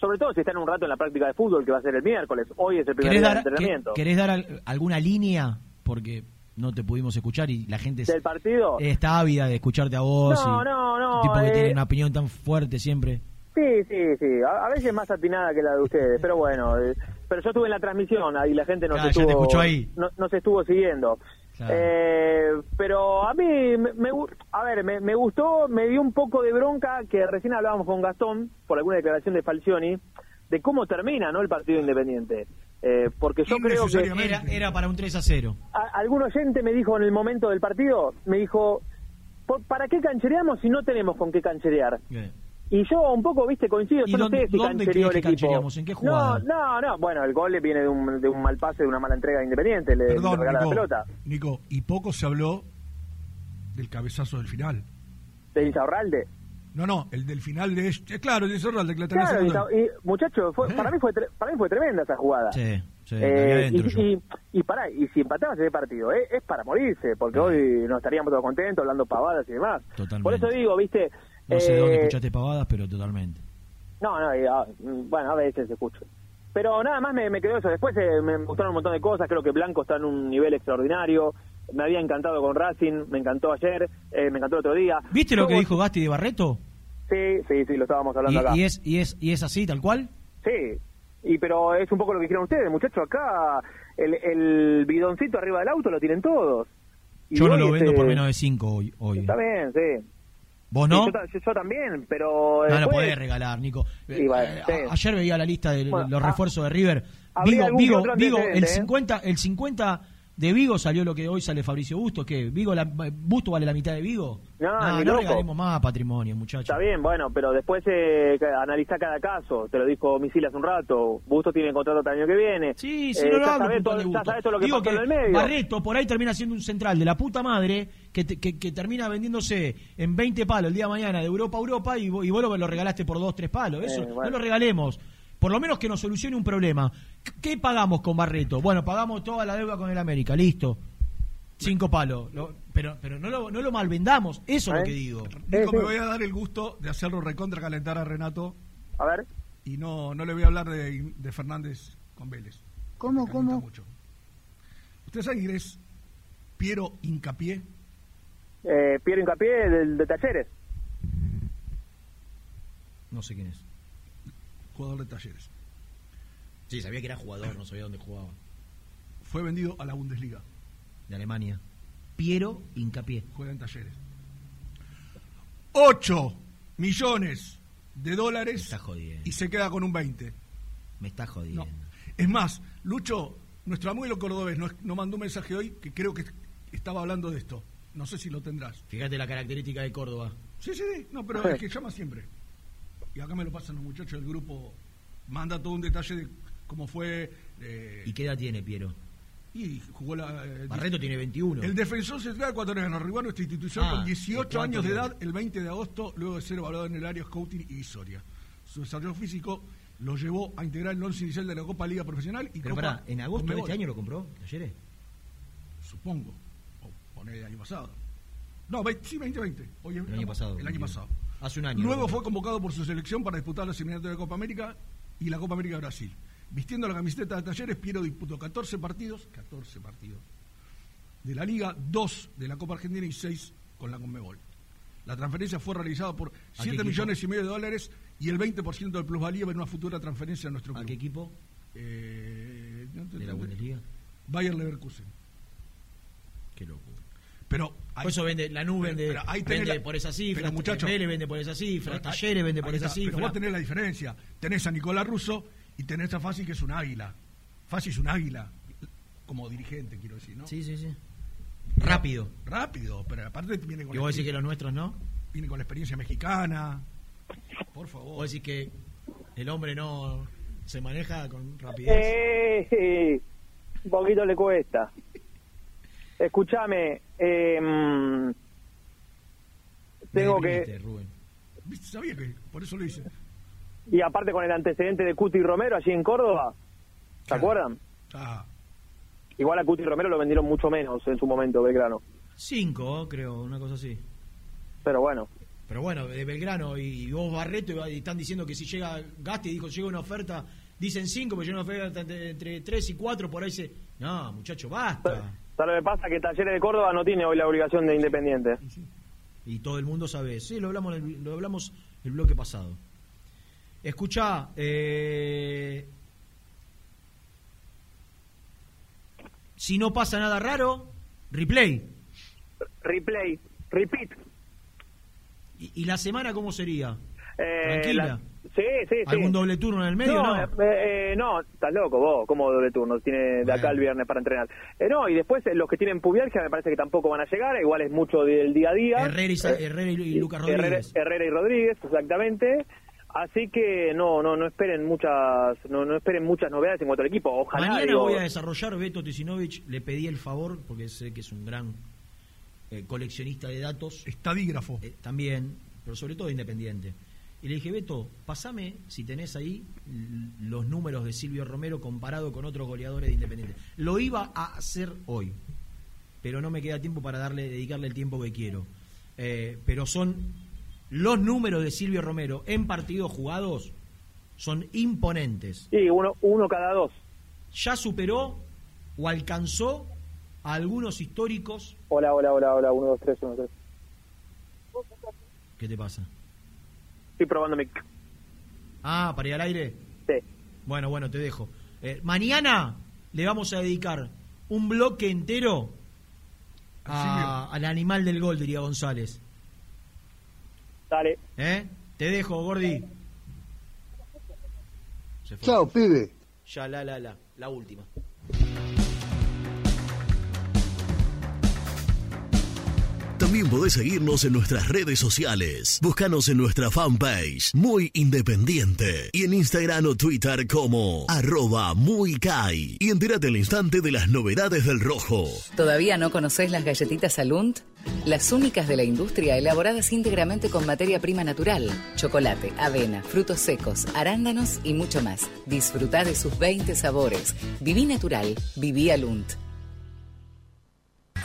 Sobre todo si está en un rato en la práctica de fútbol, que va a ser el miércoles. Hoy es el primer ¿Querés día dar, entrenamiento. ¿Querés dar al- alguna línea? Porque no te pudimos escuchar y la gente ¿Del partido? está ávida de escucharte a vos. No, y no, no, tipo que eh, tiene una opinión tan fuerte siempre. Sí, sí, sí. A, a veces más atinada que la de ustedes, pero bueno. eh, pero yo estuve en la transmisión ahí la gente nos Claro, estuvo escuchó ahí. No, nos estuvo siguiendo. Claro. Eh, pero a mí me, me a ver, me, me gustó, me dio un poco de bronca que recién hablábamos con Gastón por alguna declaración de Falcioni de cómo termina, ¿no? El partido independiente. Eh, porque yo creo que Era, era para un 3 a 0. a- algún oyente me dijo en el momento del partido, me dijo, "¿Por- ¿para qué canchereamos si no tenemos con qué cancherear? Y yo un poco, viste, coincido, ¿Y yo no dónde- sé si dónde canchereó el que equipo. ¿En qué jugada? No, no, no, bueno, el gol le viene de un, de un mal pase, de una mala entrega de Independiente, le, le Perdón, regala Nico, la pelota. Nico, y poco se habló del cabezazo del final. ¿De Insaurralde? No, no, el del final de... eh, claro, el de Insaurralde, que la Claro, y, muchacho, fue- para, mí fue tre- para mí fue tremenda esa jugada. Sí, sí, Eh, y, y, y pará, y si empatamos ese partido, eh, es para morirse, porque hoy no estaríamos todos contentos hablando pavadas y demás. Totalmente. Por eso digo, viste... No sé de dónde eh, escuchaste pavadas, pero totalmente. No, no, y, ah, mm, bueno, a veces escucho. Pero nada más me, me quedó eso. Después eh, me gustaron un montón de cosas. Creo que Blanco está en un nivel extraordinario. Me había encantado con Racing, me encantó ayer, eh, me encantó el otro día. ¿Viste lo que dijo Gasti de Barreto? Sí, sí, sí, lo estábamos Y, hablando acá. y es, y, es, ¿Y es así, tal cual? Sí, y pero es un poco lo que dijeron ustedes, muchachos. Acá el, el bidoncito arriba del auto lo tienen todos. Y Yo no lo vendo este, por menos de 5 hoy. hoy. Está bien, sí. ¿Vos Sí, no? yo, ta- yo- yo también, pero. No lo después- podés regalar, Nico. Sí, Eh, sí. a- ayer veía la lista de Bueno, los ah, refuerzos de River. Vigo, Vigo, Vigo, el antecedente, ¿eh? 50, el 50 De Vigo salió lo que hoy sale Fabricio Busto, ¿qué? Vigo la, ¿Busto vale la mitad de Vigo? No, ni no regalemos más patrimonio, muchachos. Está bien, bueno, pero después eh, analiza cada caso. Te lo dijo Misil hace un rato. Busto tiene contrato hasta el año que viene. Sí, si Eh, no lo hablo puntual todo, de ya Busto. sabés todo lo que Digo pasó en el medio. Barreto por ahí termina siendo un central de la puta madre que, te- que, que termina vendiéndose en 20 palos el día de mañana de Europa a Europa y, vos- y vos lo, lo regalaste por 2, 3 palos. Eso, Eh, bueno. no lo regalemos. Por lo menos que nos solucione un problema. ¿Qué- ¿Qué pagamos con Barreto? Bueno, pagamos toda la deuda con el América, listo. Cinco palos. Lo- pero pero no, lo, no lo malvendamos, eso es lo que digo. Nico, me voy a dar el gusto de hacerlo recontra calentar a Renato. A ver. Y no, no le voy a hablar de, de Fernández con Vélez. ¿Cómo, cómo? mucho. ¿Usted sabe quién es Piero Incapié? Eh, Piero Hincapié del de Talleres. No sé quién es. Jugador de Talleres. Sí, sabía que era jugador, no sabía dónde jugaba. Fue vendido a la Bundesliga. De Alemania. Piero Hincapié. Juega en Talleres. 8 millones de dólares está jodiendo. y se queda con un 20. Me está jodiendo. Es más, Lucho, nuestro amigo cordobés nos, nos mandó un mensaje hoy que creo que estaba hablando de esto. No sé si lo tendrás. Fíjate la característica de Córdoba. Sí, sí, sí. No, pero es que llama siempre. Y acá me lo pasan los muchachos del grupo. Manda todo un detalle de cómo fue. eh, ¿Y qué edad tiene Piero? y jugó la. eh, Barreto tiene 21. El defensor central ecuatoriano arribó a nuestra institución Ah, con 18 ¿de cuánto años de edad el 20 de agosto, luego de ser evaluado en el área scouting y historia. Su desarrollo físico lo llevó a integrar el once inicial de la Copa Liga Profesional y Pero Copa pará, ¿en agosto de este año lo compró? ¿Ayer? Supongo. O poner el año pasado. No, ve- sí, 2020. Hoy es- El año pasado. El año pasado. Hace un año. Luego fue convocado por su selección para disputar los eliminatorios de Copa América y la Copa América de Brasil. Vistiendo la camiseta de Talleres, Piero disputó 14 partidos, 14 partidos de la Liga, 2 de la Copa Argentina y 6 con la Conmebol. La transferencia fue realizada por qué 7 equipo? millones y medio de dólares y el 20% del plusvalía en una futura transferencia a nuestro club. ¿A qué equipo? Eh, no ¿De la Bundesliga? Bayer Leverkusen. Qué locura. Pero Por eso vende, la nube vende, pero ahí tenés vende la- por esa cifra, pero, muchacho, Vélez vende por esa cifra, Pero, Talleres vende por ahí esa está, Pero cifra. vos tenés la diferencia. Tenés a Nicolás Russo y tenés a Fassi que es un águila. Fassi es un águila. Como dirigente, quiero decir, ¿no? Sí, sí, sí. Rápido. Rápido, pero aparte viene con, Y vos decís que los nuestros no. viene con la experiencia mexicana. Por favor. Vos decís que el hombre no se maneja con rapidez. Eh, un poquito le cuesta. Escúchame, eh, tengo que... Rubén. ¿Viste? Sabía que por eso lo hice. Y aparte con el antecedente de Cuti Romero allí en Córdoba, ¿se acuerdan? Ah, Igual a Cuti Romero lo vendieron mucho menos en su momento, Belgrano. Cinco, creo, una cosa así. Pero bueno, Pero bueno, de Belgrano y vos Barreto y están diciendo que si llega Gasti, dijo, llega una oferta, dicen cinco, pero llega una oferta entre, tres y cuatro, por ahí se... No, muchacho, basta. ¿sabes lo que pasa? Que Talleres de Córdoba no tiene hoy la obligación de Independiente. Y todo el mundo sabe. Sí, lo hablamos, lo hablamos el bloque pasado. Escucha, eh, si no pasa nada raro, replay. Replay, repeat. ¿Y, y la semana cómo sería? Eh, Tranquila. la- Sí, sí, sí. ¿Algún doble turno en el medio? No. No, eh, eh, no, estás loco vos, como doble turno, tiene de acá el viernes para entrenar. Eh, no, y después eh, los que tienen pubialgia me parece que tampoco van a llegar, igual es mucho del día a día. Herrera y, Sa- Eh, Herrera y, y Lucas Herrera, Rodríguez. Herrera y Rodríguez, exactamente. Así que no, no, no esperen muchas, no, no esperen muchas novedades en cuanto al equipo. Ojalá. Mañana digo, voy a desarrollar Beto Tisinovich. Le pedí el favor, porque sé que es un gran eh, coleccionista de datos. Estadígrafo. Eh, también, pero sobre todo independiente. Y le dije, Beto, pasame, si tenés ahí, los números de Silvio Romero comparado con otros goleadores de Independiente. Lo iba a hacer hoy, pero no me queda tiempo para darle, dedicarle el tiempo que quiero. Eh, pero son los números de Silvio Romero en partidos jugados, son imponentes. Sí, uno, uno cada dos. Ya superó o alcanzó a algunos históricos. Hola, hola, hola, hola, uno, dos, tres, uno, tres. ¿Qué te pasa? Estoy probando mi... Ah, para ir al aire. Sí. Bueno, bueno, te dejo. Eh, mañana le vamos a dedicar un bloque entero a- al animal del gol, diría González. Dale. ¿Eh? Te dejo, Gordi. Se fue. Chao, pibe. Ya, la, la, la. La última. También podés seguirnos en nuestras redes sociales. Búscanos en nuestra fanpage, Muy Independiente, y en Instagram o Twitter como arroba muy Kai. Y entérate al instante de las novedades del rojo. ¿Todavía no conocés las galletitas Alunt? Las únicas de la industria elaboradas íntegramente con materia prima natural, chocolate, avena, frutos secos, arándanos y mucho más. Disfruta de sus 20 sabores. Viví natural, viví Alunt.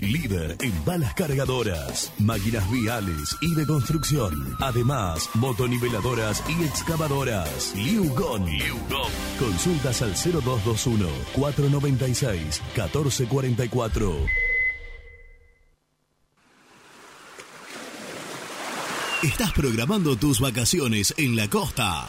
Líder en balas cargadoras, máquinas viales y de construcción. Además, motoniveladoras y excavadoras. Liugon. Consultas al 0221 496 1444. ¿Estás programando tus vacaciones en la costa?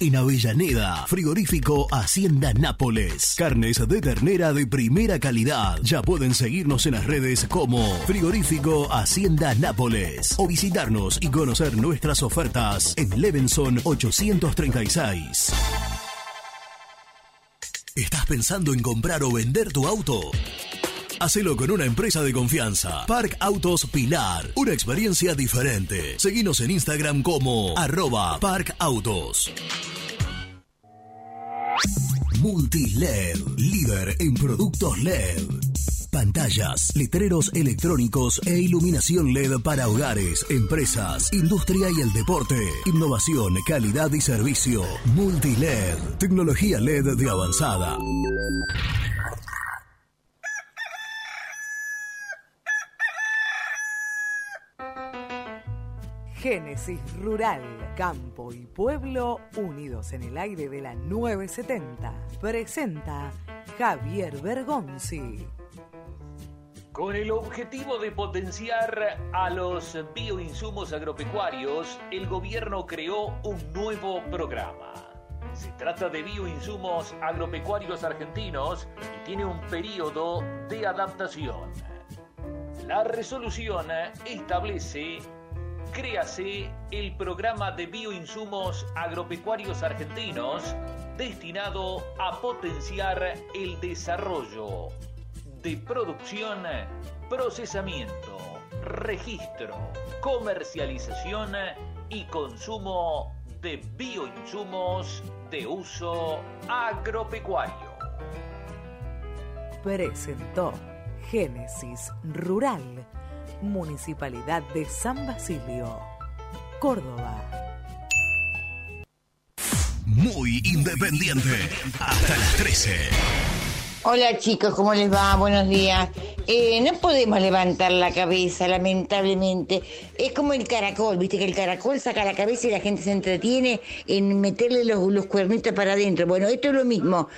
En Avellaneda, frigorífico Hacienda Nápoles. Carnes de ternera de primera calidad. Ya pueden seguirnos en las redes como frigorífico Hacienda Nápoles o visitarnos y conocer nuestras ofertas en Levenson 836. ¿Estás pensando en comprar o vender tu auto? Hacelo con una empresa de confianza. Park Autos Pilar. Una experiencia diferente. Seguinos en Instagram como arroba Park Autos. Multiled, líder en productos LED. Pantallas, letreros electrónicos e iluminación LED para hogares, empresas, industria y el deporte. Innovación, calidad y servicio. Multiled, tecnología LED de avanzada. Génesis Rural, Campo y Pueblo unidos en el aire de la 970. Presenta Javier Bergonzi. Con el objetivo de potenciar a los bioinsumos agropecuarios, el gobierno creó un nuevo programa. Se trata de bioinsumos agropecuarios argentinos y tiene un periodo de adaptación. La resolución establece créase el programa de bioinsumos agropecuarios argentinos destinado a potenciar el desarrollo de producción, procesamiento, registro, comercialización y consumo de bioinsumos de uso agropecuario. Presentó Génesis Rural Municipalidad de San Basilio, Córdoba. Muy independiente. Hasta las 13. Hola chicos, ¿cómo les va? Buenos días. Eh, no podemos levantar la cabeza, lamentablemente. Es como el caracol, viste que el caracol saca la cabeza y la gente se entretiene en meterle los, cuernitos para adentro. Bueno, esto es lo mismo.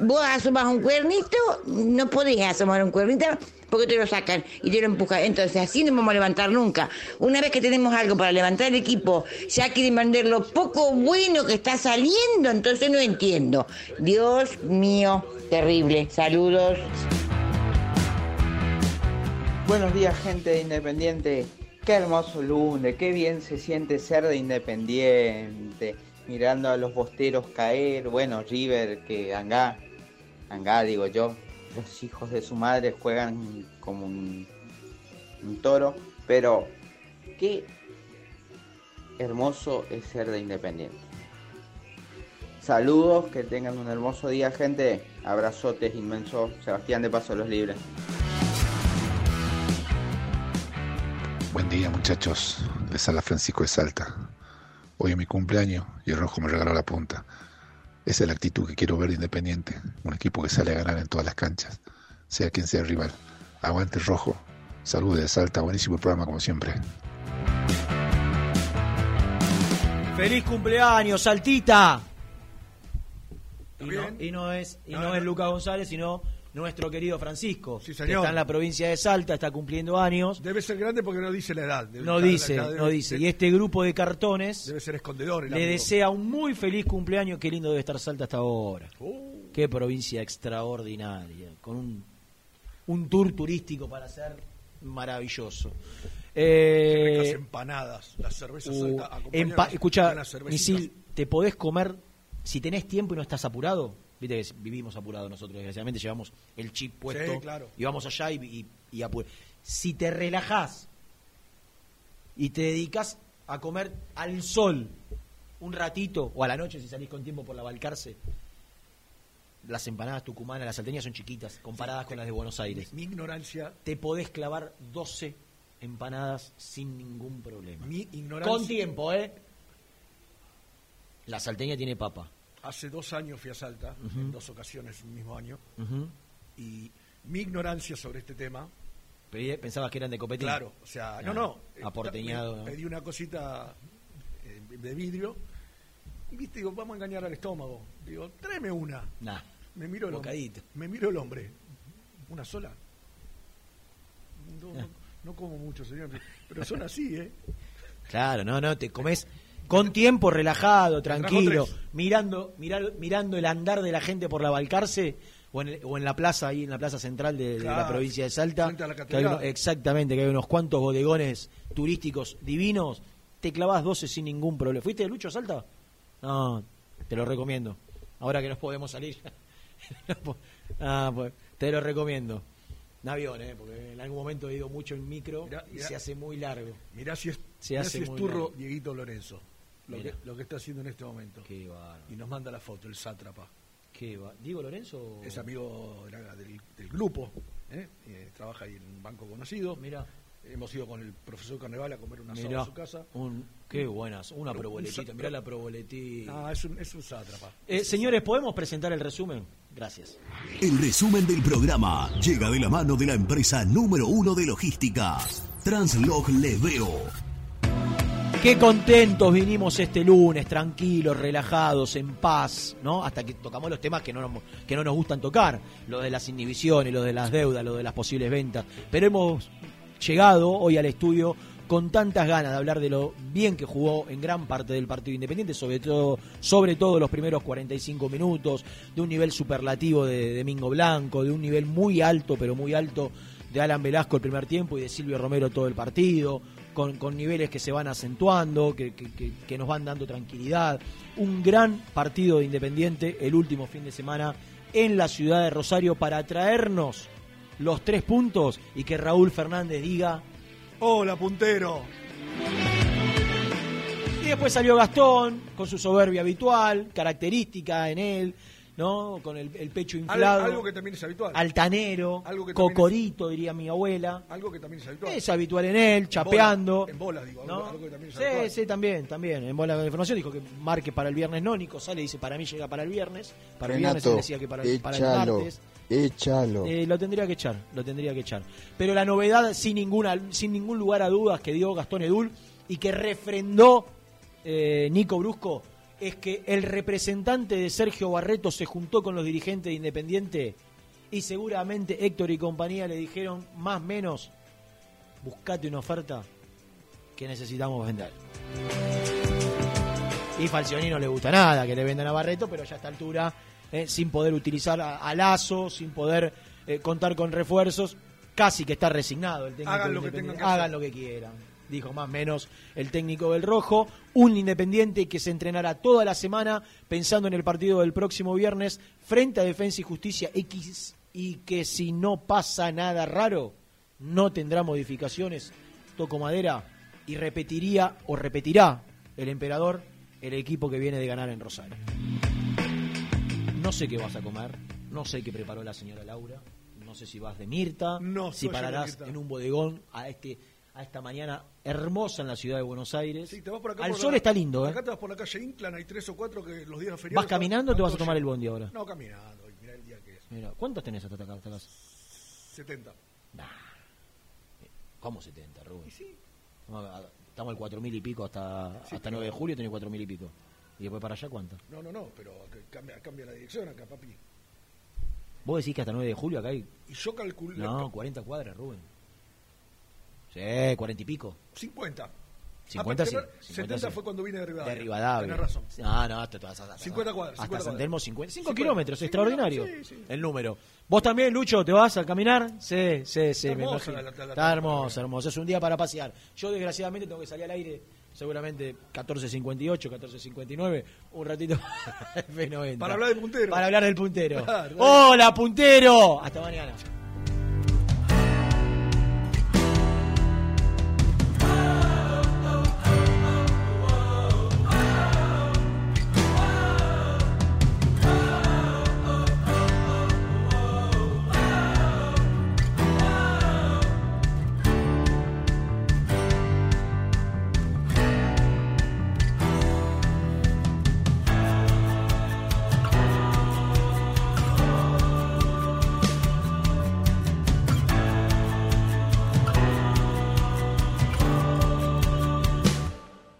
Vos asomas un cuernito, no podés asomar un cuernito porque te lo sacan y te lo empujan. Entonces, así no vamos a levantar nunca. Una vez que tenemos algo para levantar el equipo, ya quieren vender lo poco bueno que está saliendo, entonces no entiendo. Dios mío, terrible. Saludos. Buenos días, gente de Independiente. Qué hermoso lunes, qué bien se siente ser de Independiente. Mirando a los bosteros caer, bueno, River que anga, anga digo yo, los hijos de su madre juegan como un, toro, pero qué hermoso es ser de Independiente. Saludos, que tengan un hermoso día, gente. Abrazotes inmensos. Sebastián de Paso los Libres. Buen día, muchachos. Les sala Francisco de Salta. Hoy es mi cumpleaños y el rojo me regaló la punta. Esa es la actitud que quiero ver de Independiente, un equipo que sale a ganar en todas las canchas, sea quien sea el rival. Aguante el rojo. Saludos de Salta, buenísimo programa como siempre. ¡Feliz cumpleaños, Saltita! Y no, es, y no, es Lucas González, sino nuestro querido Francisco, que está en la provincia de Salta, está cumpliendo años. Debe ser grande porque no dice la edad. no dice, no dice. y este grupo de cartones debe ser escondedor. le desea un muy feliz cumpleaños. Qué lindo debe estar Salta hasta ahora. Uh. Qué provincia extraordinaria, con un, un tour turístico para hacer maravilloso. Eh, empanadas, las cervezas uh, Escucha, Misil, ¿te podés comer si tenés tiempo y no estás apurado? Viste que vivimos apurados nosotros, desgraciadamente llevamos el chip puesto y vamos allá y, y, Si te relajás y te dedicas a comer al sol un ratito o a la noche si salís con tiempo por la Balcarce, las empanadas tucumanas, las salteñas son chiquitas comparadas con las de Buenos Aires. Mi, ignorancia. Te podés clavar 12 empanadas sin ningún problema. Mi ignorancia. Con tiempo, ¿eh? La salteña tiene papa. Hace dos años fui a Salta, en dos ocasiones un mismo año, y mi ignorancia sobre este tema... ¿Pensabas que eran de copetín? Claro, o sea, no, no. Aporteñado. Pedí una cosita eh, de vidrio y viste, digo, vamos a engañar al estómago. Digo, tráeme una. Nah, me miro el hombre. Me miro el hombre. ¿Una sola? No, no, como mucho, señor, pero son así, ¿eh? Claro, no, no, te comes con tiempo relajado, tranquilo, mirando, mirando el andar de la gente por la Balcarce o en, o en la plaza, ahí en la plaza central de, la provincia de Salta. exactamente, que hay unos cuantos bodegones turísticos divinos. Te clavas 12 sin ningún problema. ¿Fuiste de Lucho a Salta? No, te lo recomiendo. Ahora que nos podemos salir. ah, pues, te lo recomiendo. En avión, ¿eh? porque en algún momento he ido mucho en micro y se hace muy largo. Mirá si es, se hace si turro Dieguito Lorenzo lo que, lo que, está haciendo en este momento. y nos manda la foto, el sátrapa. ¿Qué va? ¿Diego Lorenzo? Es amigo del, grupo, ¿eh? Eh, trabaja ahí en un banco conocido. Mira. Hemos ido con el profesor Carneval a comer una asado en su casa. Un, qué buenas, una proboletita. Mirá la proboletita. Ah, es un, es un sátrapa. Eh, señores, ¿podemos presentar el resumen? Gracias. El resumen del programa llega de la mano de la empresa número uno de logística, Translog Leveo Qué contentos vinimos este lunes, tranquilos, relajados, en paz, ¿no? Hasta que tocamos los temas que no, nos, que no nos gustan tocar, lo de las inhibiciones, lo de las deudas, lo de las posibles ventas. Pero hemos llegado hoy al estudio con tantas ganas de hablar de lo bien que jugó en gran parte del partido independiente, sobre todo, sobre todo los primeros 45 minutos, de un nivel superlativo de, de Mingo Blanco, de un nivel muy alto, pero muy alto de Alan Velasco el primer tiempo y de Silvio Romero todo el partido, con, niveles que se van acentuando, que, que, que, nos van dando tranquilidad. Un gran partido de Independiente el último fin de semana en la ciudad de Rosario para traernos los tres puntos y que Raúl Fernández diga Hola, puntero. Y después salió Gastón con su soberbia habitual, característica en él, ¿no? Con el, el pecho inflado. Algo, que también es habitual. Altanero, Algo que cocorito, diría mi abuela. Algo que también es habitual. Es habitual en él, chapeando. En bola, digo. ¿no? Algo, algo que también es Sí, habitual. sí, también, también. En bola de información dijo que marque para el viernes no, Nico sale y dice para mí llega para el viernes. Para el viernes él decía que para, el- para el échalo, martes. échalo. Eh, lo tendría que echar, lo tendría que echar. Pero la novedad, sin ninguna, sin ningún lugar a dudas, que dio Gastón Edul y que refrendó eh, Nico Brusco, es que el representante de Sergio Barreto se juntó con los dirigentes de Independiente y seguramente Héctor y compañía le dijeron, más o menos, buscate una oferta que necesitamos vender. Y Falcioni no le gusta nada que le vendan a Barreto, pero ya a esta altura, eh, sin poder utilizar a, a Lazo, sin poder eh, contar con refuerzos, casi que está resignado el técnico. Hagan lo que tengan que Hagan hacer. lo que quieran, dijo más o menos el técnico del Rojo. Un Independiente que se entrenará toda la semana pensando en el partido del próximo viernes frente a Defensa y Justicia X y que si no pasa nada raro, no tendrá modificaciones. Toco madera y repetiría o repetirá el emperador el equipo que viene de ganar en Rosario. No sé qué vas a comer, no sé qué preparó la señora Laura, no sé si vas de Mirta, No, si pararás en un bodegón a este a esta mañana hermosa en la ciudad de Buenos Aires. Sí, te vas por acá Al por sol la- está lindo, ¿eh? Acá te vas por la calle Inclán, hay tres o cuatro que los días feriados. ¿Vas caminando o te vas a tomar el bondi ahora? No, caminando. Mirá el día que es. Mira, ¿cuántos tenés hasta acá, hasta casa? 70. ¿Cómo 70, Rubén? Estamos al 4.000 y pico hasta, hasta 9 de julio, tenés 4.000 y pico. ¿Y después para allá cuánto? No, no, no, pero cambia, cambia la dirección acá, papi. ¿Vos decís que hasta 9 de julio acá hay...? Y yo calculé. No, 40 cuadras, Rubén. Sí, 40 y pico. 50. 50 Ah, sí. pero 50 70 sí. fue cuando vine de Rivadavia. De Rivadavia. Tenés razón. No, no, hasta, hasta, hasta, 50 cuadras, Hasta 50 San. Telmo, 50, 5 50. kilómetros, extraordinario. sí. El número. ¿Vos también, Lucho, te vas a caminar? Sí, sí, sí. Está me imagino. Está hermoso, hermoso. Es un día para pasear. Yo, desgraciadamente, tengo que salir al aire seguramente 14.58, 14.59, un ratito F90. Para hablar del puntero. Para hablar del puntero. Claro, dale. ¡Hola, puntero! Hasta mañana.